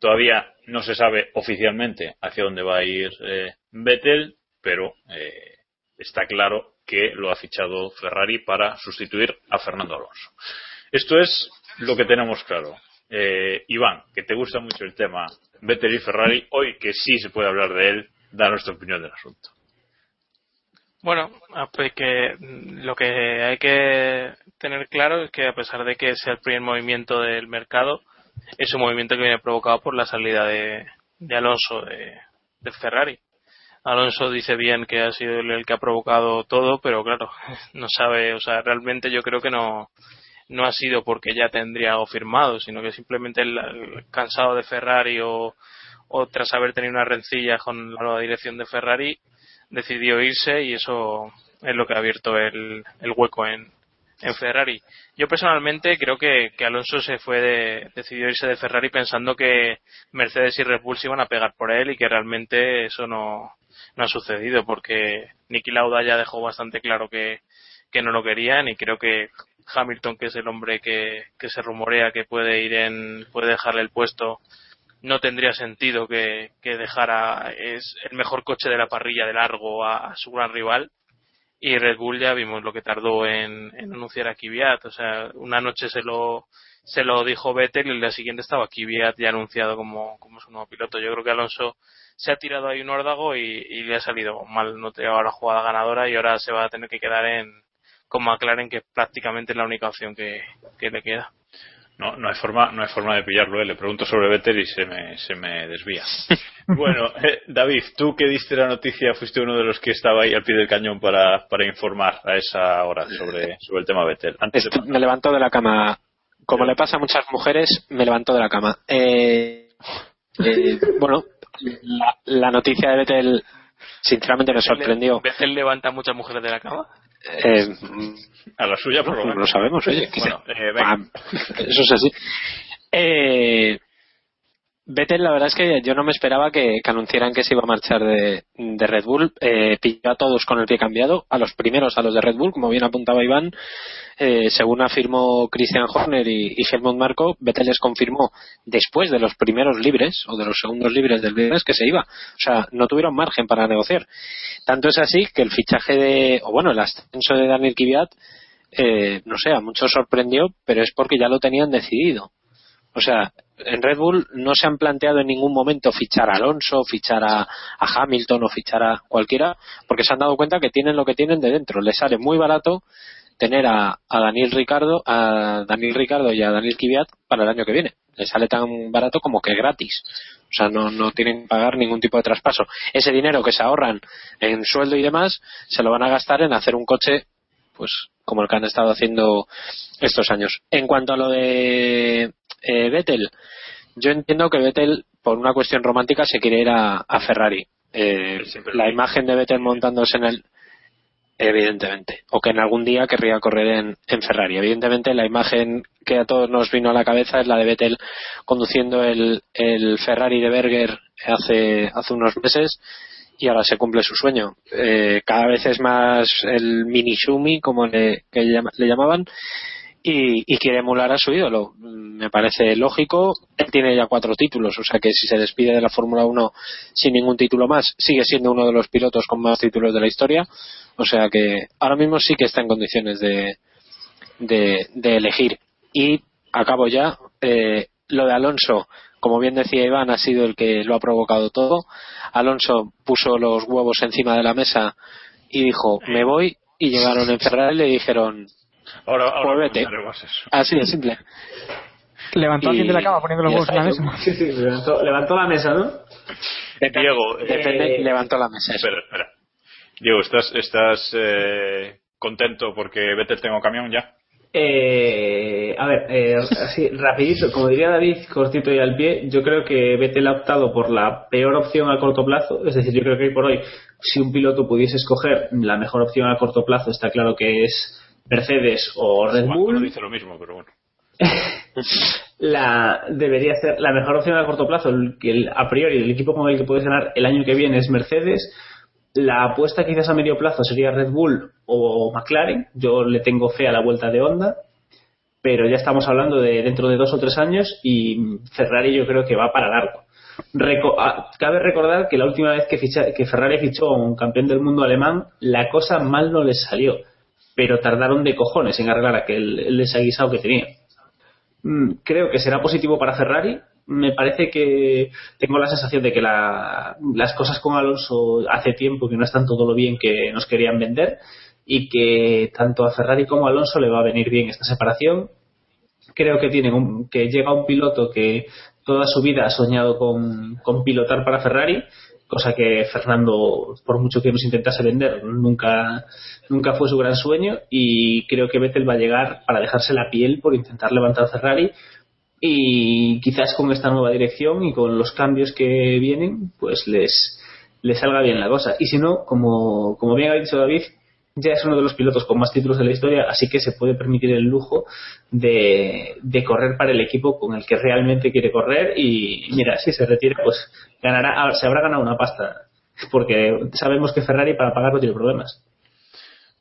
Todavía no se sabe oficialmente hacia dónde va a ir eh, Vettel, pero eh, está claro que lo ha fichado Ferrari para sustituir a Fernando Alonso. Esto es lo que tenemos claro. Eh, Iván, que te gusta mucho el tema Vettel y Ferrari, hoy que sí se puede hablar de él, da nuestra opinión del asunto. Bueno, pues que lo que hay que tener claro es que a pesar de que sea el primer movimiento del mercado, es un movimiento que viene provocado por la salida de, de Alonso de, Ferrari. Alonso dice bien que ha sido el que ha provocado todo, pero claro, <laughs> no sabe, o sea, realmente yo creo que no, no ha sido porque ya tendría algo firmado, sino que simplemente el, el cansado de Ferrari o, o tras haber tenido una rencilla con la nueva dirección de Ferrari, decidió irse y eso es lo que ha abierto el, el hueco en, en, Ferrari. Yo personalmente creo que, que Alonso se fue de, decidió irse de Ferrari pensando que Mercedes y Red Bull iban a pegar por él y que realmente eso no, no ha sucedido porque Niki Lauda ya dejó bastante claro que, que no lo querían y creo que Hamilton, que es el hombre que, que se rumorea que puede ir en, puede dejarle el puesto no tendría sentido que, dejara es el mejor coche de la parrilla de largo a, su gran rival. Y Red Bull ya vimos lo que tardó en, anunciar a Kvyat. O sea una noche se lo se lo dijo Vettel y el día siguiente estaba Kvyat ya anunciado como, como su nuevo piloto. Yo creo que Alonso se ha tirado ahí un órdago y, le ha salido mal. No te la jugada ganadora y ahora se va a tener que quedar en como aclaren que prácticamente es la única opción que, que le queda no, no hay forma, no hay forma de pillarlo. ¿eh? Le pregunto sobre Vettel y se me, se me desvía. <laughs> bueno, eh, David, tú que diste la noticia, fuiste uno de los que estaba ahí al pie del cañón para, para informar a esa hora sobre, sobre el tema Vettel. Antes de... Me levantó de la cama. Como le pasa a muchas mujeres, me levantó de la cama. Eh, eh, bueno, la, la, noticia de Vettel sinceramente me sorprendió. ¿Vettel levanta a muchas mujeres de la cama? Eh, a la suya por lo menos. lo sabemos oye bueno, eh, ah, eso es así. Eh, Vettel la verdad es que yo no me esperaba que, anunciaran que se iba a marchar de, Red Bull. Eh, pilló a todos con el pie cambiado a los primeros a los de Red Bull como bien apuntaba Iván. Eh, según afirmó Christian Horner y, y Helmut Marko Vettel les confirmó después de los primeros libres o de los segundos libres del viernes que se iba. O sea no tuvieron margen para negociar. Tanto es así que el fichaje de o bueno el ascenso de Daniel Kvyat eh, no sé, a muchos sorprendió, pero es porque ya lo tenían decidido. O sea, en Red Bull no se han planteado en ningún momento fichar a Alonso, fichar a, a, Hamilton o fichar a cualquiera, porque se han dado cuenta que tienen lo que tienen de dentro. Les sale muy barato tener a, a Daniel Ricardo, a Daniel Ricardo y a Daniel Kvyat para el año que viene. Les sale tan barato como que gratis. O sea, no, no tienen que pagar ningún tipo de traspaso. Ese dinero que se ahorran en sueldo y demás, se lo van a gastar en hacer un coche pues como el que han estado haciendo estos años. En cuanto a lo de eh, Vettel, yo entiendo que Vettel, por una cuestión romántica, se quiere ir a, a Ferrari. Eh, la imagen de Vettel montándose en el. Evidentemente. O que en algún día querría correr en, en, Ferrari. Evidentemente, la imagen que a todos nos vino a la cabeza es la de Vettel conduciendo el, el Ferrari de Berger hace, hace unos meses y ahora se cumple su sueño. Eh, cada vez es más el mini Shumi, como le, que le llamaban, y, y, quiere emular a su ídolo. Me parece lógico. Él tiene ya cuatro títulos, o sea que si se despide de la Fórmula 1 sin ningún título más, sigue siendo uno de los pilotos con más títulos de la historia. O sea que ahora mismo sí que está en condiciones de, de, elegir. Y acabo ya. Eh, lo de Alonso, como bien decía Iván, ha sido el que lo ha provocado todo. Alonso puso los huevos encima de la mesa y dijo, me voy, y llegaron en Ferrari y le dijeron, Ahora, ahora pues vete. comentaremos eso. Así de simple. Levantó a alguien de la cama poniendo los huevos en la mesa. Sí, sí, levantó, levantó la mesa, ¿no? Diego, eh, Depende, levantó la mesa. eso. espera, espera. Diego, ¿estás, estás eh, contento porque Vettel tengo camión ya? Eh, a ver, eh, así, rapidito, como diría David, cortito y al pie, yo creo que Vettel ha optado por la peor opción a corto plazo, es decir, yo creo que hoy por hoy, si un piloto pudiese escoger la mejor opción a corto plazo, está claro que es Mercedes o Red Bull, dice lo mismo, pero bueno. <laughs> la debería ser la mejor opción a corto plazo, que el- a priori el equipo con el que puedes ganar el año que viene es Mercedes, la apuesta quizás a medio plazo sería Red Bull o McLaren, yo le tengo fe a la vuelta de Honda, pero ya estamos hablando de dentro de dos o tres años y Ferrari yo creo que va para largo. Reco- ah, cabe recordar que la última vez que, ficha- que Ferrari fichó a un campeón del mundo alemán, la cosa mal no les salió, pero tardaron de cojones en arreglar aquel el desaguisado que tenía. Mm, creo que será positivo para Ferrari. Me parece que tengo la sensación de que la- las cosas con Alonso hace tiempo que no están todo lo bien que nos querían vender y que tanto a Ferrari como a Alonso le va a venir bien esta separación. Creo que tienen un- que llega un piloto que toda su vida ha soñado con pilotar para Ferrari, cosa que Fernando, por mucho que nos intentase vender, nunca, nunca fue su gran sueño y creo que Vettel va a llegar para dejarse la piel por intentar levantar Ferrari y quizás con esta nueva dirección y con los cambios que vienen, pues les, les salga bien la cosa. Y si no, como, como bien ha dicho David, ya es uno de los pilotos con más títulos de la historia, así que se puede permitir el lujo de, de correr para el equipo con el que realmente quiere correr y mira, si se retira, pues ganará, ah, se habrá ganado una pasta, porque sabemos que Ferrari para pagarlo tiene problemas.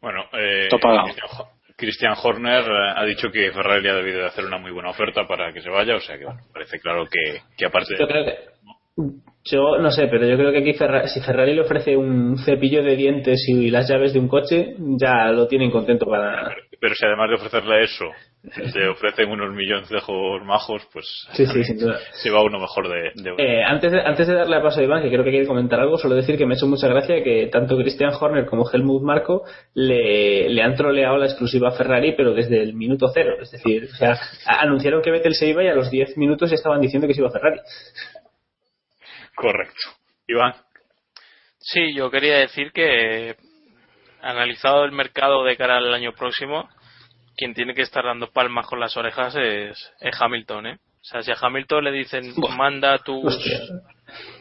Bueno, eh. Christian Ho- Christian Horner eh, ha dicho que Ferrari ha debido de hacer una muy buena oferta para que se vaya, o sea que bueno, parece claro que, que aparte Yo creo que yo no sé, pero yo creo que aquí Ferra- si Ferrari le ofrece un cepillo de dientes y las llaves de un coche, ya lo tienen contento para. Pero si además de ofrecerle eso, te ofrecen unos milloncejos majos, pues Sí, sí, sin duda. se va uno mejor de, de Eh, antes, de, antes de darle a paso a Iván, que creo que quiere comentar algo, solo decir que me ha hecho mucha gracia que tanto Christian Horner como Helmut Marko le, le han troleado la exclusiva a Ferrari, pero desde el minuto cero. Es decir, o sea, anunciaron que Vettel se iba y a los 10 minutos ya estaban diciendo que se iba a Ferrari. Correcto. Iván, Sí, yo quería decir que analizado el mercado de cara al año próximo, quien tiene que estar dando palmas con las orejas es, es Hamilton, ¿eh? O sea, si a Hamilton le dicen manda a tus Hostia.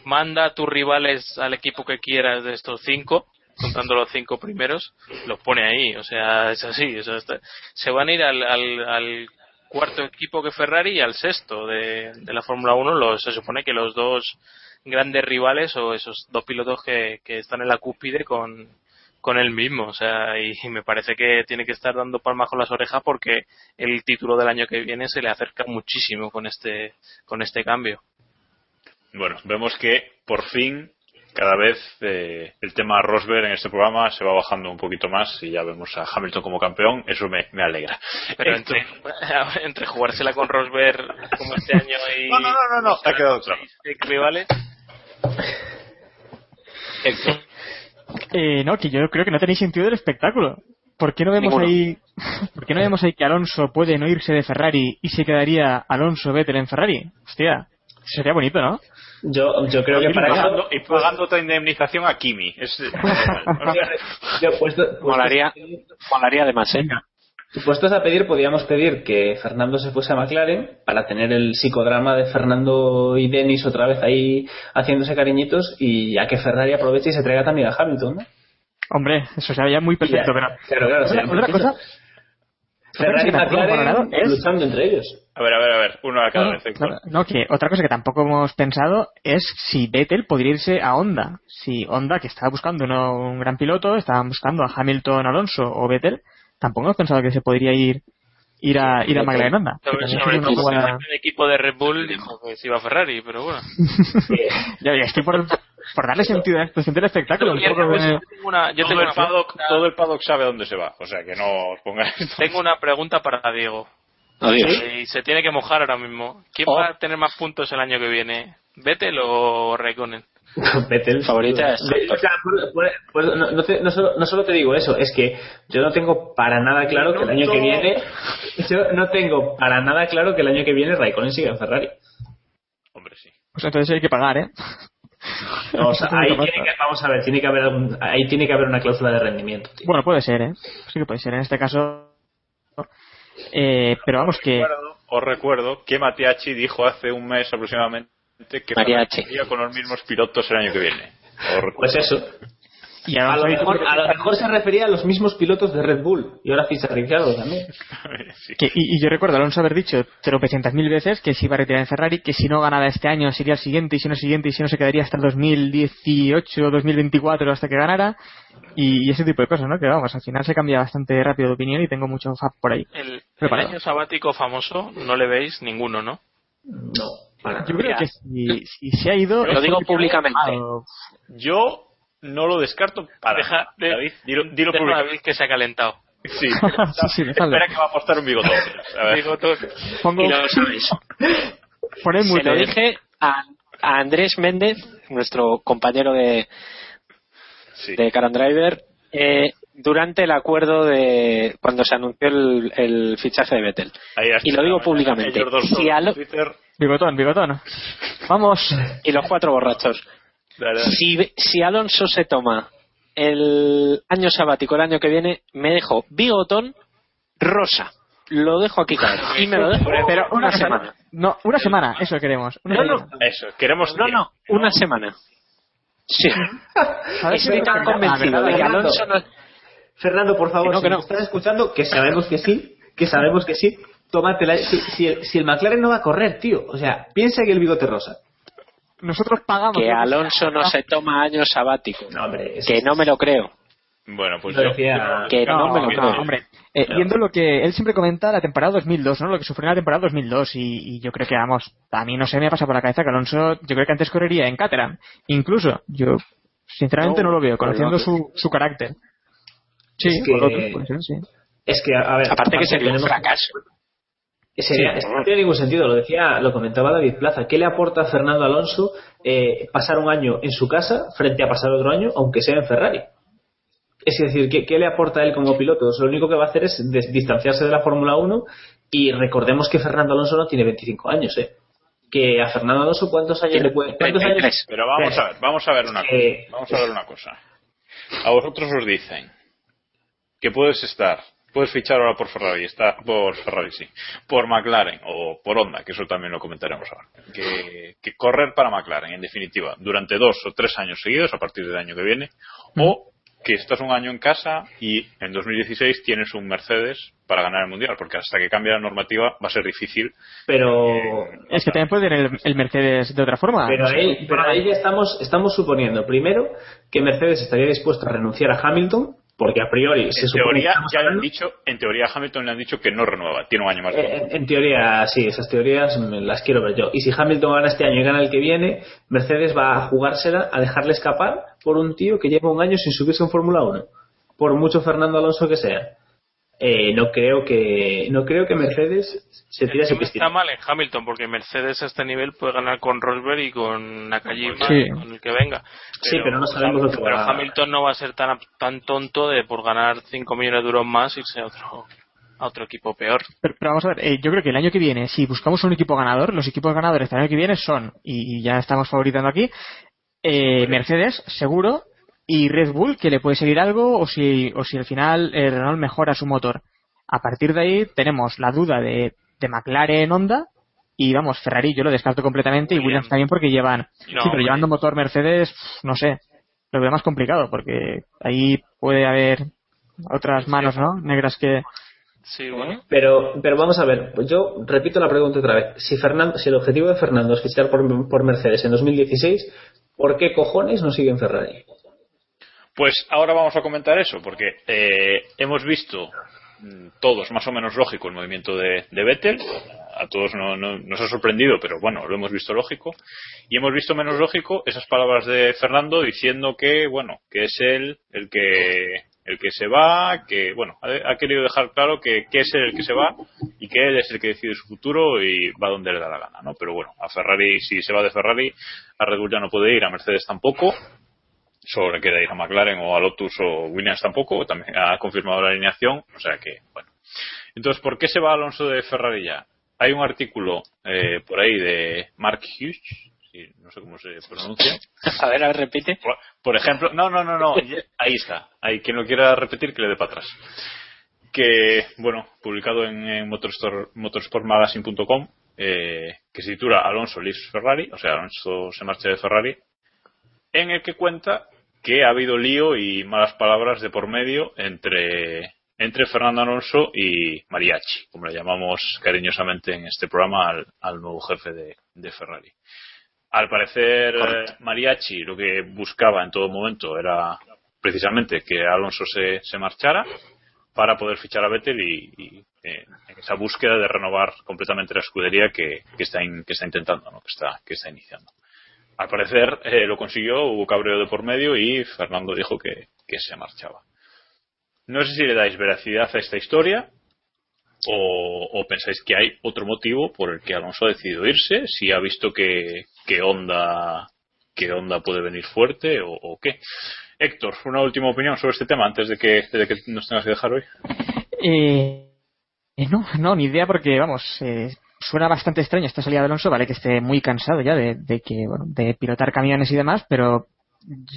manda a tus rivales al equipo que quieras de estos cinco, contando los cinco primeros, los pone ahí. O sea, es así. o sea, está- se van a ir al, al, al cuarto equipo que Ferrari y al sexto de, de la Fórmula 1. Los, se supone que los dos grandes rivales o esos dos pilotos que, que están en la cúspide con, con él mismo. O sea, y, y me parece que tiene que estar dando palmas con las orejas porque el título del año que viene se le acerca muchísimo con este, con este cambio. bueno, vemos que por fin cada vez eh, el tema Rosberg en este programa se va bajando un poquito más y ya vemos a Hamilton como campeón, eso me, me alegra. Pero Esto- entre, <laughs> entre jugársela con Rosberg como este año y. No, no, no, no, no, ha quedado claro. rivales. Eh, no, que yo creo que no tenéis sentido del espectáculo. ¿Por qué no vemos Ninguno. ahí, <laughs> por qué no vemos ahí que Alonso puede no irse de Ferrari y se quedaría Alonso Vettel en Ferrari? Hostia, sería bonito, ¿no? Yo, yo creo que y para pagando, eso. y pagando otra indemnización a Kimi. Es, <laughs> Yo, puesto, <laughs> puesto- Molaría, molaría además, ¿eh? Puestos a pedir, podíamos pedir que Fernando se fuese a McLaren para tener el psicodrama de Fernando y Dennis otra vez ahí haciéndose cariñitos y ya que Ferrari aproveche y se traiga también a Hamilton, ¿no? Hombre, eso sería muy perfecto, Ya, pero... Claro, claro. sería Otra, cosa... Ferrari y McLaren es- luchando entre ellos. a ver, a ver, a ver, uno a cada No, vez. No, no, que otra cosa que tampoco hemos pensado es si Vettel podría irse a Honda. Si Honda, que estaba buscando uno- un gran piloto, estaban buscando a Hamilton, Alonso o Vettel, tampoco hemos pensado que se podría ir ir a ir a McLaren Sobre, sobre todo, buena- el equipo de Red Bull dijo que se iba a Ferrari, pero bueno. <laughs> Ya, ya estoy por, por darle sentido, eh, sentido al espectáculo. un Yo tengo una, yo todo, tengo el paddock, todo el paddock sabe dónde se va, o sea que no os pongáis. <laughs> tengo una pregunta para Diego. Adiós. Y se tiene que mojar ahora mismo. ¿Quién Oh. va a tener más puntos el año que viene? ¿Vettel o Raikkonen? <laughs> Vettel. Favorita es o sea, pues no, no te- no solo, no solo te digo eso, es que yo no tengo para nada claro que el año que viene. <laughs> Yo no tengo para nada claro que el año que viene Raikkonen siga en Ferrari. Hombre, sí. Pues entonces hay que pagar, ¿eh? No, o <laughs> sea, ahí tiene que, vamos a ver, tiene que haber algún- ahí tiene que haber una cláusula de rendimiento. tío. Bueno, puede ser, ¿eh? Sí que puede ser. En este caso. Eh, pero vamos, que. Recuerdo- os recuerdo que Matiachi dijo hace un mes aproximadamente que Mariachi. con los mismos pilotos el año que viene. Pues eso. Y A lo, mejor, a lo mejor se refería a los mismos pilotos de Red Bull y ahora ficha Ricciardo también. <laughs> Sí. Que- y, y yo recuerdo a Alonso haber dicho tropecientas mil veces que se iba a retirar en Ferrari, que si no ganaba este año sería el siguiente, y si no el siguiente, y si no se quedaría hasta el 2018 o 2024 hasta que ganara, y, y ese tipo de cosas, ¿no? Que vamos, al final se cambia bastante rápido de opinión y tengo mucho fab por ahí. El, el año sabático famoso no le veis ninguno, ¿no? No, para Yo creo que si, si se ha ido... Lo digo públicamente. Yo no lo descarto para Deja de- David, dilo, dilo Deja a públicamente. David que se ha calentado. Sí, <laughs> sí, sí, espera que va a apostar un bigotón. A ver. Digo, tú- Pongo, Y lo sabéis. <laughs> Se lo ¿eh? dije a, a Andrés Méndez, nuestro compañero de, Sí. de Car and Driver, eh, durante el acuerdo de cuando se anunció el, el fichaje de Vettel. Y lo digo públicamente. Si Bigotón, bigotón. Vamos. Y los cuatro borrachos. Si, si Alonso se toma el año sabático el año que viene, me dejo bigotón rosa. Lo dejo aquí caer. Y me lo dejo Pero una, una semana. semana. No, una semana, eso queremos. Una No, semana. no. Eso, queremos. No, no, una semana. Sí. ¿Sabes Estoy tan convencido de que Fernando. Alonso no... Fernando, por favor, Que no, si que no. nos estás escuchando, que sabemos que sí, que sabemos que sí, tómatela. Si, si el, si el McLaren no va a correr, tío, o sea, piensa que el bigote rosa. Nosotros pagamos. Que lo que Alonso no se toma año sabático. No, hombre, es- Que no me lo creo. Bueno, pues Lo yo. decía- Que no, me lo creo. No, hombre, eh, viendo lo que él siempre comenta la temporada 2002, ¿no? Lo que sufrió en la temporada 2002 y, y yo creo que, vamos, a mí no se me pasa por la cabeza que Alonso, yo creo que antes correría en Caterham. Incluso, yo sinceramente no, No, lo veo, conociendo su, su carácter. Sí, Es que- por otro, puede ser, sí. Es que, a ver. Aparte que sería un fracaso. Sería- es que no tiene ningún sentido, lo decía, lo comentaba David Plaza. ¿Qué le aporta a Fernando Alonso eh, pasar un año en su casa frente a pasar otro año, aunque sea en Ferrari? Es decir, ¿qué, qué le aporta a él como piloto? Lo único que va a hacer es distanciarse de la Fórmula 1 y recordemos que Fernando Alonso no tiene 25 años, ¿eh? Que a Fernando Alonso, ¿cuántos años le puede.? ¿Cuántos años? 33. Pero vamos a ver, vamos a ver una Eh, cosa. Vamos a ver una cosa. A vosotros os dicen que puedes estar, puedes fichar ahora por Ferrari, está por Ferrari sí, por McLaren o por Honda, que eso también lo comentaremos ahora. Que, que correr para McLaren, en definitiva, durante dos o tres años seguidos, a partir del año que viene, o que estás un año en casa y en 2016 tienes un Mercedes para ganar el mundial, porque hasta que cambie la normativa va a ser difícil. Pero. Es que también puede tener el, el Mercedes de otra forma. Pero No sé. ahí, pero ahí ya estamos, estamos suponiendo, primero, que Mercedes estaría dispuesto a renunciar a Hamilton, porque a priori se En teoría, ya han dicho, en teoría Hamilton le han dicho que no renueva, tiene un año más de Eh, contrato. En, en teoría, sí, esas teorías las quiero ver yo. Y si Hamilton gana este año y gana el que viene, Mercedes va a jugársela a dejarle escapar por un tío que lleva un año sin subirse en Fórmula 1. Por mucho Fernando Alonso que sea. Eh, no creo que no creo que Mercedes se tire ese piscina. está mal en Hamilton porque Mercedes a este nivel puede ganar con Rosberg y con Nakajima, Sí. con el que venga. Sí, pero no sabemos lo que Pero va a- Hamilton no va a ser tan, tan tonto de por ganar 5 millones de euros más irse a otro, a otro equipo peor. Pero, pero vamos a ver, eh, yo creo que el año que viene, si buscamos un equipo ganador, los equipos ganadores del año que viene son, y, y ya estamos favoritando aquí, eh, Mercedes, seguro, y Red Bull, que le puede seguir algo, o si, o si al final eh, Renault mejora su motor. A partir de ahí tenemos la duda de, de McLaren Honda, y vamos, Ferrari yo lo descarto completamente, y Williams también porque llevan, No, sí, pero hombre. llevando motor Mercedes, no sé, lo veo más complicado, porque ahí puede haber otras manos, ¿no? Negras que, Sí, bueno. Pero, pero vamos a ver, pues yo repito la pregunta otra vez. Si Fernando, si el objetivo de Fernando es fichar por, por Mercedes en 2016, ¿por qué cojones no sigue en Ferrari? Pues ahora vamos a comentar eso, porque eh, hemos visto mm, todos más o menos lógico el movimiento de, de Vettel. A todos no, no- nos ha sorprendido, pero bueno, lo hemos visto lógico. Y hemos visto menos lógico esas palabras de Fernando diciendo que, bueno, que es él el que el que se va, que, bueno, ha, querido dejar claro que, que es él el que se va y y que él es el que decide su futuro y va donde le da la gana, ¿no? Pero bueno, a Ferrari, si se va de Ferrari, a Red Bull ya no puede ir, a Mercedes tampoco, solo le queda ir a McLaren o a Lotus o Williams tampoco, también ha confirmado la alineación, o sea que, bueno. Entonces, ¿por qué se va Alonso de Ferrari ya? Hay un artículo eh, por ahí de Mark Hughes, sí, no sé cómo se pronuncia. <laughs> A ver, a ver, repite. Por, por ejemplo, no, no, no, no, <laughs> ahí está. Ahí quien lo quiera repetir que le dé para atrás. Que, bueno, publicado en, en motorsport- motorsportmagazine.com, eh, que se titula Alonso leaves Ferrari, o sea, Alonso se marcha de Ferrari, en el que cuenta que ha habido lío y malas palabras de por medio entre, entre Fernando Alonso y Mariachi, como le llamamos cariñosamente en este programa al, al nuevo jefe de, de Ferrari. Al parecer, Correcto. eh, Mariachi lo que buscaba en todo momento era precisamente que Alonso se, se marchara para poder fichar a Vettel y, y, eh, en esa búsqueda de renovar completamente la escudería que, que está, in- que está intentando, ¿no? que, está, que está iniciando. Al parecer eh, lo consiguió, hubo cabreo de por medio y Fernando dijo que, se marchaba. No sé si le dais veracidad a esta historia o, pensáis que hay otro motivo por el que Alonso ha decidido irse, si ha visto que, que Honda que Honda puede venir fuerte o, qué. Héctor, una última opinión sobre este tema antes de que, de que nos tengas que dejar hoy. Eh, no, no, ni idea porque, vamos, eh, suena bastante extraño esta salida de Alonso, vale que esté muy cansado ya de, de que, bueno, de pilotar camiones y demás, pero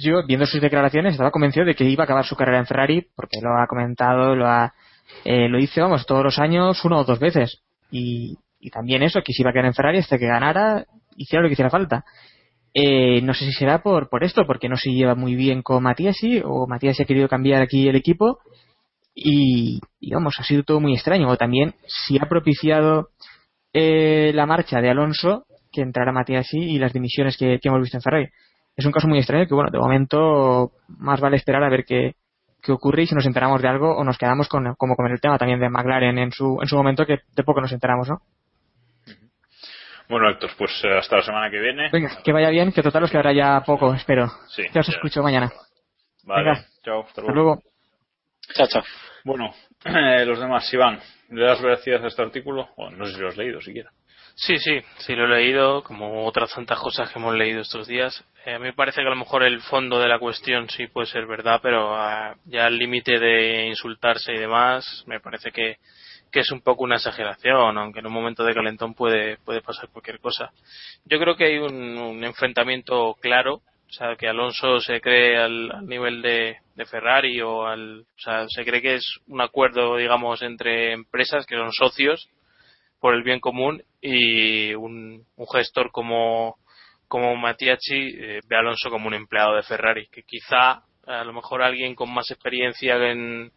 yo, viendo sus declaraciones, estaba convencido de que iba a acabar su carrera en Ferrari, porque lo ha comentado, lo ha, eh, lo dice, vamos, todos los años, una o dos veces. Y, y también eso, que se iba a quedar en Ferrari hasta que ganara, hiciera lo que hiciera falta. Eh, no sé si será por, por esto, porque no se lleva muy bien con Matiasi, o Matiasi ha querido cambiar aquí el equipo, y, y vamos, ha sido todo muy extraño. O también si ha propiciado eh, la marcha de Alonso que entrara Matiasi y las dimisiones que, que hemos visto en Ferrari. Es un caso muy extraño que, bueno, de momento más vale esperar a ver qué, qué ocurre y si nos enteramos de algo o nos quedamos con, como con el tema también de McLaren en su, en su momento que de poco nos enteramos, ¿no? Bueno, Héctor, pues eh, hasta la semana que viene. Venga, que vaya bien, que total os quedará ya poco, espero. Sí, ya os escucho mañana. Vale, Venga. chao, hasta Hasta luego. Chao. Bueno, <clears throat> eh, los demás, Iván, ¿le das veracidad a este artículo? Bueno, no sé si lo has leído siquiera. Sí, sí, sí lo he leído, como otras tantas cosas que hemos leído estos días. Eh, a mí me parece que a lo mejor el fondo de la cuestión sí puede ser verdad, pero ah, ya al límite de insultarse y demás, me parece que, que es un poco una exageración, aunque en un momento de calentón puede, puede pasar cualquier cosa. Yo creo que hay un, un enfrentamiento claro, o sea, que Alonso se cree al, al nivel de, de Ferrari o al, o sea, se cree que es un acuerdo, digamos, entre empresas que son socios por el bien común y un, un gestor como, como Matiachi eh, ve a Alonso como un empleado de Ferrari, que quizá a lo mejor alguien con más experiencia en,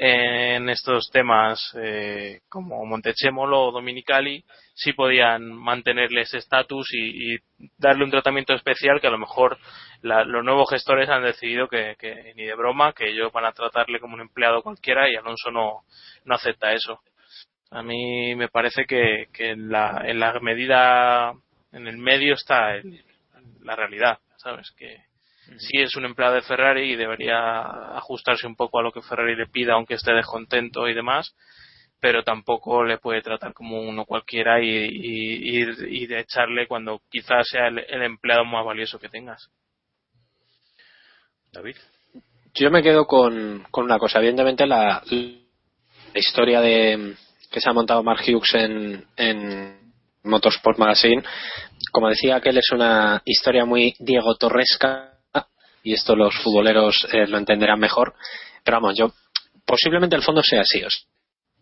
en estos temas eh, como Montechemolo o Dominicali sí podían mantenerle ese estatus y, darle un tratamiento especial que a lo mejor la- los nuevos gestores han decidido que, que ni de broma, que ellos van a tratarle como un empleado cualquiera y Alonso no, no acepta eso. A mí me parece que, que en, la, en la medida, en el medio está el- la realidad, ¿sabes? Que sí es un empleado de Ferrari y debería ajustarse un poco a lo que Ferrari le pida, aunque esté descontento y demás, pero tampoco le puede tratar como uno cualquiera y, y, y- y de echarle cuando quizás sea el, el empleado más valioso que tengas. David. Yo me quedo con, con una cosa. Evidentemente, la, la historia de que se ha montado Mark Hughes en, en Motorsport Magazine, como decía aquel, es una historia muy Diego Torresca, y esto los futboleros eh, lo entenderán mejor. Pero vamos, yo posiblemente el fondo sea así. o sea,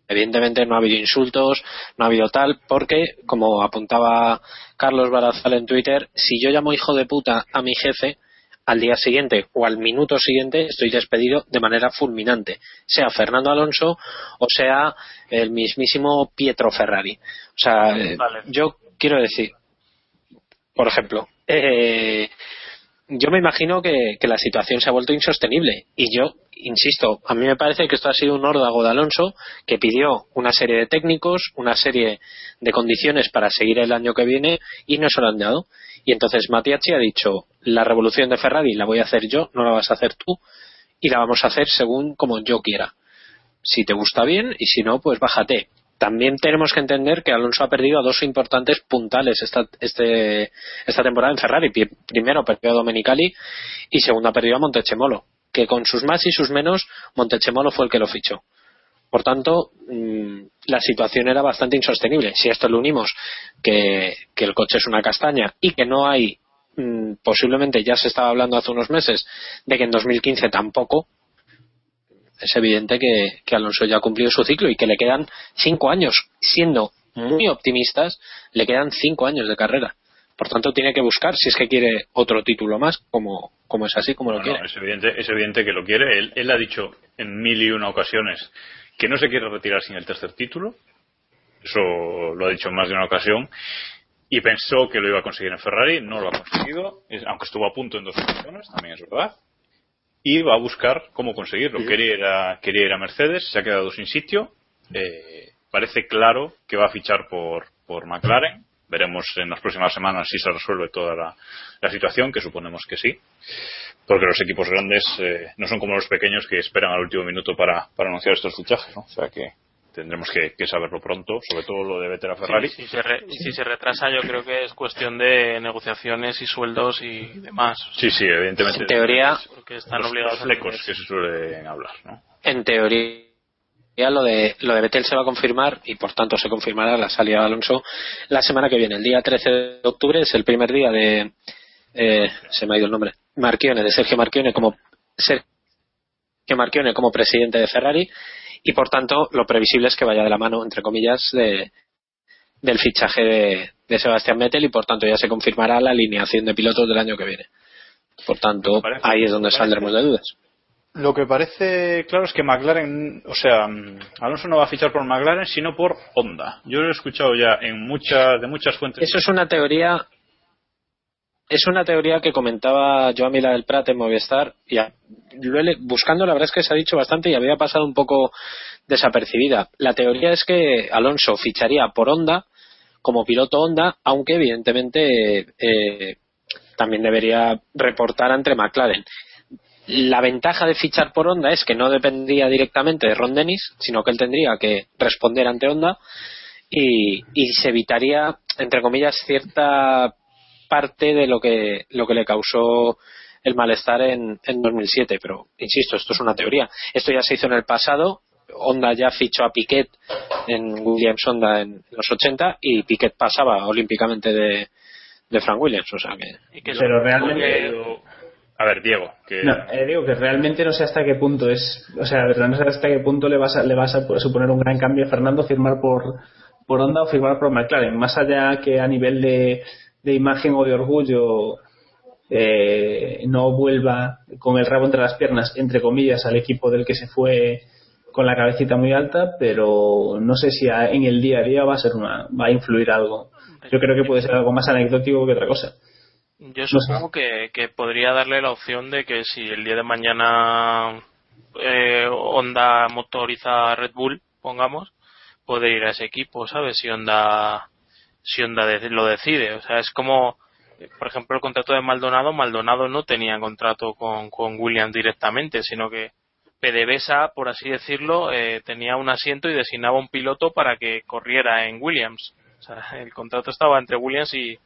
Evidentemente no ha habido insultos, no ha habido tal, porque, como apuntaba Carlos Barazal en Twitter, si yo llamo hijo de puta a mi jefe, al día siguiente o al minuto siguiente estoy despedido de manera fulminante, sea Fernando Alonso o sea el mismísimo Pietro Ferrari. O sea, Vale. yo quiero decir, por ejemplo, eh, yo me imagino que, que la situación se ha vuelto insostenible y yo insisto, a mí me parece que esto ha sido un órdago de Alonso que pidió una serie de técnicos, una serie de condiciones para seguir el año que viene y no se lo han dado. Y entonces Matiachi ha dicho, la revolución de Ferrari la voy a hacer yo, no la vas a hacer tú y la vamos a hacer según como yo quiera. Si te gusta bien y si no, pues bájate. También tenemos que entender que Alonso ha perdido a dos importantes puntales esta, este, esta temporada en Ferrari. Primero perdió a Domenicali y segundo ha perdido a Montechemolo, que con sus más y sus menos, Montechemolo fue el que lo fichó. Por tanto, mm, la situación era bastante insostenible. Si esto le unimos que, que el coche es una castaña y que no hay, mm, posiblemente ya se estaba hablando hace unos meses, de que en 2015 tampoco, es evidente que, que Alonso ya ha cumplido su ciclo y que le quedan cinco años. Siendo muy optimistas, le quedan cinco años de carrera. Por tanto, tiene que buscar si es que quiere otro título más, como, como es así, como lo No, quiere. no, es, evidente, es evidente que lo quiere. Él, él ha dicho en mil y una ocasiones que no se quiere retirar sin el tercer título. Eso lo ha dicho en más de una ocasión. Y pensó que lo iba a conseguir en Ferrari. No lo ha conseguido. Aunque estuvo a punto en dos ocasiones, también es verdad. Y va a buscar cómo conseguirlo. Quería, ir a, quería ir a Mercedes. Se ha quedado sin sitio. Eh, parece claro que va a fichar por, por McLaren. Veremos en las próximas semanas si se resuelve toda la, la situación, que suponemos que sí porque los equipos grandes eh, no son como los pequeños que esperan al último minuto para, para anunciar estos fichajes, ¿no? O sea que tendremos que, que saberlo pronto, sobre todo lo de Vettel a Ferrari. Sí, si, se re- si se retrasa, yo creo que es cuestión de negociaciones y sueldos y demás. Sí, sí, evidentemente. En teoría, Porque están los, obligados los a flecos tener- que se suelen hablar, ¿no? en teoría lo de lo de Betel se va a confirmar y por tanto se confirmará la salida de Alonso la semana que viene el día 13 de octubre es el primer día de eh, se me ha ido el nombre Marchione de Sergio Marchione como Sergio Marchione como presidente de Ferrari y por tanto lo previsible es que vaya de la mano entre comillas de del fichaje de, de Sebastián Vettel y por tanto ya se confirmará la alineación de pilotos del año que viene por tanto ahí es donde saldremos de dudas Lo que parece claro es que McLaren, o sea, Alonso no va a fichar por McLaren, sino por Honda. Yo lo he escuchado ya en muchas de muchas fuentes. Eso es una teoría. Es una teoría que comentaba Joan Mila del Prat en Movistar. Y buscando, la verdad es que se ha dicho bastante y había pasado un poco desapercibida. La teoría es que Alonso ficharía por Honda como piloto Honda, aunque evidentemente eh, también debería reportar ante McLaren. La ventaja de fichar por Honda es que no dependría directamente de Ron Dennis, sino que él tendría que responder ante Honda y se evitaría, entre comillas, cierta parte de lo que, lo que le causó el malestar en, en 2007. Pero, insisto, esto es una teoría. Esto ya se hizo en el pasado. Honda ya fichó a Piquet en Williams Honda en los 80 y Piquet pasaba olímpicamente de, de Frank Williams. O sea que. Pero realmente. A ver, Diego, que No, eh, digo que realmente no sé hasta qué punto es, o sea, no sé hasta qué punto le vas a, le vas a suponer un gran cambio a Fernando firmar por, por Honda o firmar por McLaren, más allá que a nivel de, de imagen o de orgullo eh, no vuelva con el rabo entre las piernas, entre comillas, al equipo del que se fue con la cabecita muy alta, pero no sé si a- en el día a día va a ser una, va a influir algo. Yo creo que puede ser algo más anecdótico que otra cosa. Yo No supongo que, que podría darle la opción de que si el día de mañana eh, Honda motoriza Red Bull, pongamos, puede ir a ese equipo, ¿sabes? Si Honda, si Honda de- lo decide. O sea, es como, por ejemplo, el contrato de Maldonado. Maldonado no tenía contrato con, con Williams directamente, sino que PDVSA, por así decirlo, eh, tenía un asiento y designaba un piloto para que corriera en Williams. O sea, <laughs> el contrato estaba entre Williams y,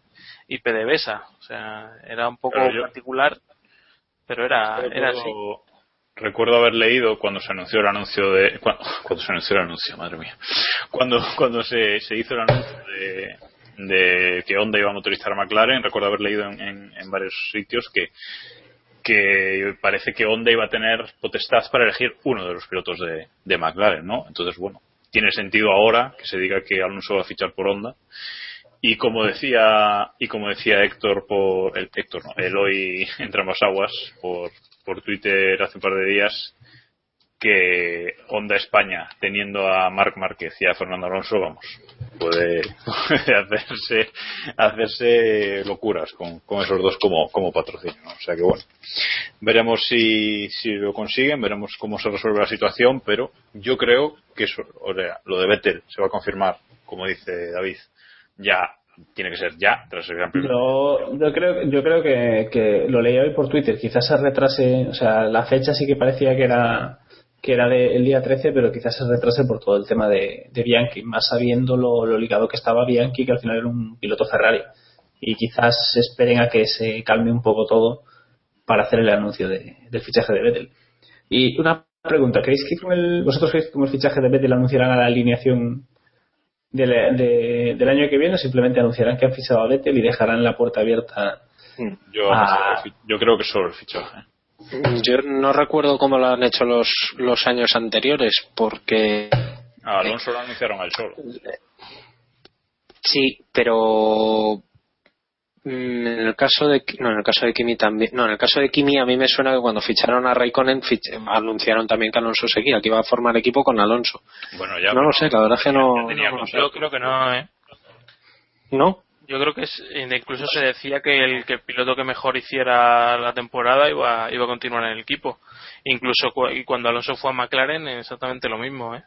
y PDVSA. O sea, era un poco Pero yo- particular, pero era, era así. recuerdo, recuerdo haber leído cuando se anunció el anuncio de cuando, <laughs> cuando se anunció el anuncio, madre mía, cuando cuando se, se hizo el anuncio de, de que Honda iba a motorizar a McLaren, recuerdo haber leído en, varios sitios que que parece que Honda iba a tener potestad para elegir uno de los pilotos de, de McLaren, ¿no? Entonces, bueno, tiene sentido ahora que se diga que Alonso va a fichar por Honda y como decía y como decía Héctor por el Héctor no, Eloy <laughs> entre ambas aguas por por Twitter hace un par de días que Honda España teniendo a Marc Márquez y a Fernando Alonso vamos puede, <laughs> hacerse hacerse locuras con, con esos dos como como patrocinio ¿no? o sea que bueno veremos si, si lo consiguen veremos cómo se resuelve la situación pero yo creo que eso, o sea, lo de Vettel se va a confirmar como dice David ya tiene que ser ya tras el Gran Premio Yo, yo creo, yo creo que, que lo leí hoy por Twitter. Quizás se retrase, o sea, la fecha sí que parecía que era que era de- el día 13, pero quizás se retrase por todo el tema de, de Bianchi, más sabiendo lo, lo ligado que estaba Bianchi, que al final era un piloto Ferrari. Y quizás esperen a que se calme un poco todo para hacer el anuncio de- del fichaje de Vettel. Y una pregunta, ¿creéis que con el, vosotros creéis que con el fichaje de Vettel anunciarán a la alineación del, de- del año que viene o simplemente anunciarán que han fichado a Vettel y dejarán la puerta abierta? Yo, Ah. yo creo que solo el fichaje. Yo no recuerdo cómo lo han hecho los, los años anteriores, porque A Alonso lo anunciaron al solo. sí, pero mm, en el caso de no en el caso de Kimi también no en el caso de Kimi a mí me suena que cuando ficharon a Raikkonen fich- anunciaron también que Alonso seguía que iba a formar equipo con Alonso Bueno, ya. no lo sé la verdad es que no. Yo creo que no, ¿eh? no Yo creo que es, incluso se decía que el, que el piloto que mejor hiciera la temporada iba, iba a continuar en el equipo. Incluso cu- y cuando Alonso fue a McLaren, exactamente lo mismo, ¿eh?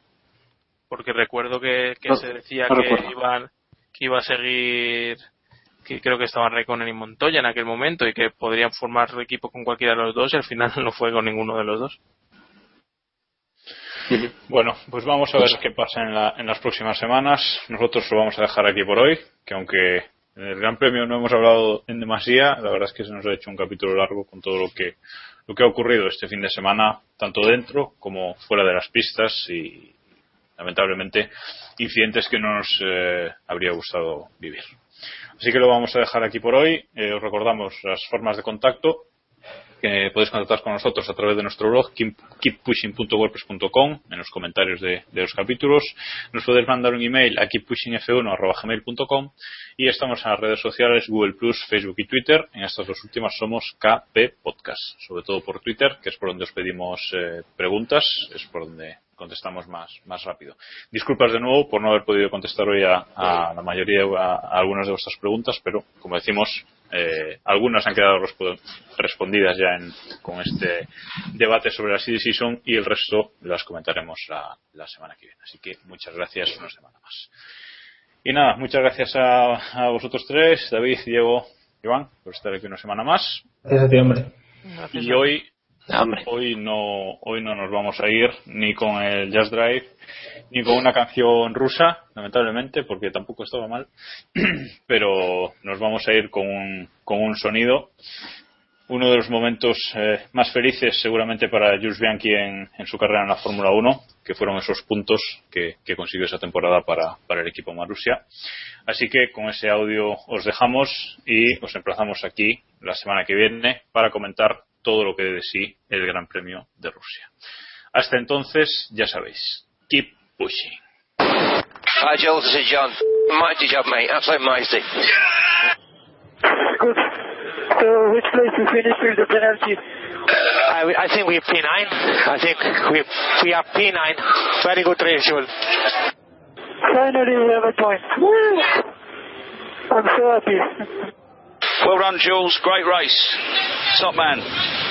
Porque recuerdo que, que No, se decía no que, iban, que iba a seguir, que creo que estaban Raikkonen y Montoya en aquel momento y que podrían formar equipo con cualquiera de los dos y al final <laughs> no fue con ninguno de los dos. Bueno, pues vamos a ver qué pasa en, la- en las próximas semanas. Nosotros lo vamos a dejar aquí por hoy, que aunque en el Gran Premio no hemos hablado en demasía, la verdad es que se nos ha hecho un capítulo largo con todo lo que lo que ha ocurrido este fin de semana, tanto dentro como fuera de las pistas y lamentablemente incidentes que no nos eh, habría gustado vivir. Así que lo vamos a dejar aquí por hoy. Eh, os recordamos las formas de contacto que podéis contactar con nosotros a través de nuestro blog keep- keeppushing.wordpress.com en los comentarios de, de los capítulos. Nos podéis mandar un email a keeppushingf1.gmail.com y estamos en las redes sociales Google Facebook y Twitter. En estas dos últimas somos KP Podcast, sobre todo por Twitter, que es por donde os pedimos eh, preguntas, es por donde contestamos más, más rápido. Disculpas de nuevo por no haber podido contestar hoy a, a la mayoría, a, a algunas de vuestras preguntas, pero como decimos, eh, algunas han quedado respo- respondidas ya en- con este debate sobre la City Season y el resto las comentaremos la, la semana que viene. Así que muchas gracias una semana más. Y nada, muchas gracias a, a vosotros tres, David, Diego, Iván, por estar aquí una semana más. Gracias a ti, hombre. Y hoy, Hombre. hoy no, hoy no nos vamos a ir ni con el Jazz Drive ni con una canción rusa, lamentablemente, porque tampoco estaba mal, <clears throat> pero nos vamos a ir con un, con un sonido. Uno de los momentos eh, más felices seguramente para Jules Bianchi en, en su carrera en la Fórmula 1, que fueron esos puntos que, que consiguió esa temporada para, para el equipo Marussia. Así que con ese audio os dejamos y os emplazamos aquí la semana que viene para comentar todo lo que dé de sí el Gran Premio de Rusia. Hasta entonces, ya sabéis, keep pushing. Hi, Jules. This is John. Mighty job, mate. Absolute mighty. Good. So, which place we finished with the penalty? I, I think we're P9. I think we we are P9. Very good race, Jules. Finally, we have a point. Woo! I'm so happy. Well done, Jules. Great race. Top man.